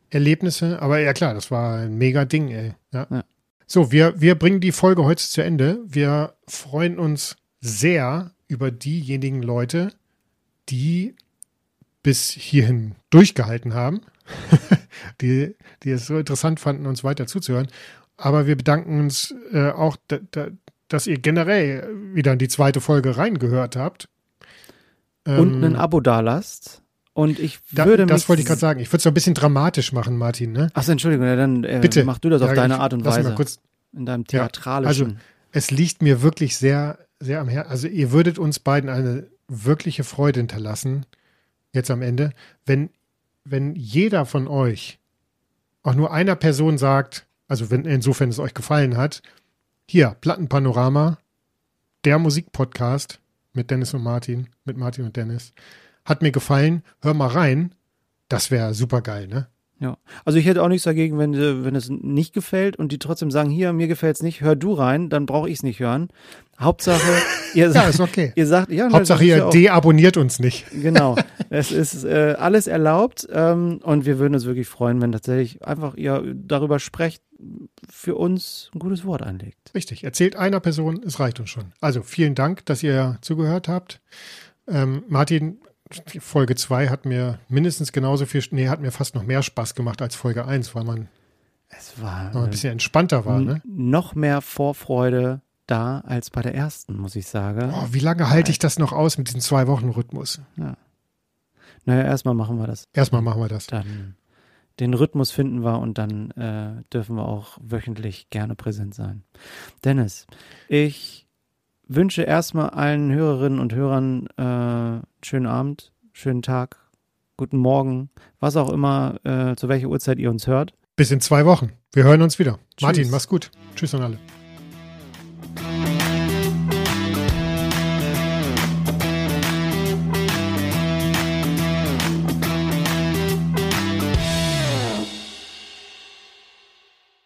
Musikerlebnisse. Aber ja klar, das war ein mega Ding, ey. Ja. Ja. So, wir, wir bringen die Folge heute zu Ende. Wir freuen uns sehr über diejenigen Leute, die bis hierhin durchgehalten haben, die, die es so interessant fanden, uns weiter zuzuhören. Aber wir bedanken uns äh, auch, da, da, dass ihr generell wieder in die zweite Folge reingehört habt. Und Ähm, ein Abo dalasst. Und ich da, würde mich. das wollte ich gerade sagen. Ich würde es noch ein bisschen dramatisch machen, Martin. Ne? Achso, Entschuldigung, ja, dann äh, Bitte. mach du das auf Ja, deine Art und lass Weise. Mal kurz, in deinem Ja, theatralischen. es liegt mir wirklich sehr, sehr am Herzen. Also ihr würdet uns beiden eine wirkliche Freude hinterlassen, jetzt am Ende, wenn, wenn jeder von euch auch nur einer Person sagt, also wenn insofern es euch gefallen hat, hier, Plattenpanorama, der Musikpodcast mit Dennis und Martin, mit Martin und Dennis, hat mir gefallen, hör mal rein, das wäre super geil, ne? Ja, also ich hätte auch nichts dagegen, wenn, äh, wenn es nicht gefällt und die trotzdem sagen, hier, mir gefällt es nicht, hör du rein, dann brauche ich es nicht hören. Hauptsache, ihr Ja, sagt, ist okay. ihr sagt, ja, ne, Hauptsache ihr ja deabonniert uns nicht. Genau, es ist äh, alles erlaubt ähm, und wir würden uns wirklich freuen, wenn tatsächlich einfach ihr darüber sprecht, für uns ein gutes Wort einlegt. Richtig, erzählt einer Person, es reicht uns schon. Also vielen Dank, dass ihr zugehört habt. Ähm, Martin, Folge 2 hat mir mindestens genauso viel, nee, hat mir fast noch mehr Spaß gemacht als Folge 1, weil man Es war noch ein äh, bisschen entspannter war. Ne? noch mehr Vorfreude da als bei der ersten, muss ich sagen. Oh, wie lange halte ich das noch aus mit diesem Zwei-Wochen-Rhythmus? Naja, erstmal machen wir das. Erstmal machen wir das. Dann den Rhythmus finden wir und dann äh, dürfen wir auch wöchentlich gerne präsent sein. Dennis, ich wünsche erstmal allen Hörerinnen und Hörern äh, einen schönen Abend, schönen Tag, guten Morgen, was auch immer, äh, zu welcher Uhrzeit ihr uns hört. Bis in zwei Wochen. Wir hören uns wieder. Tschüss. Martin, mach's gut. Tschüss an alle.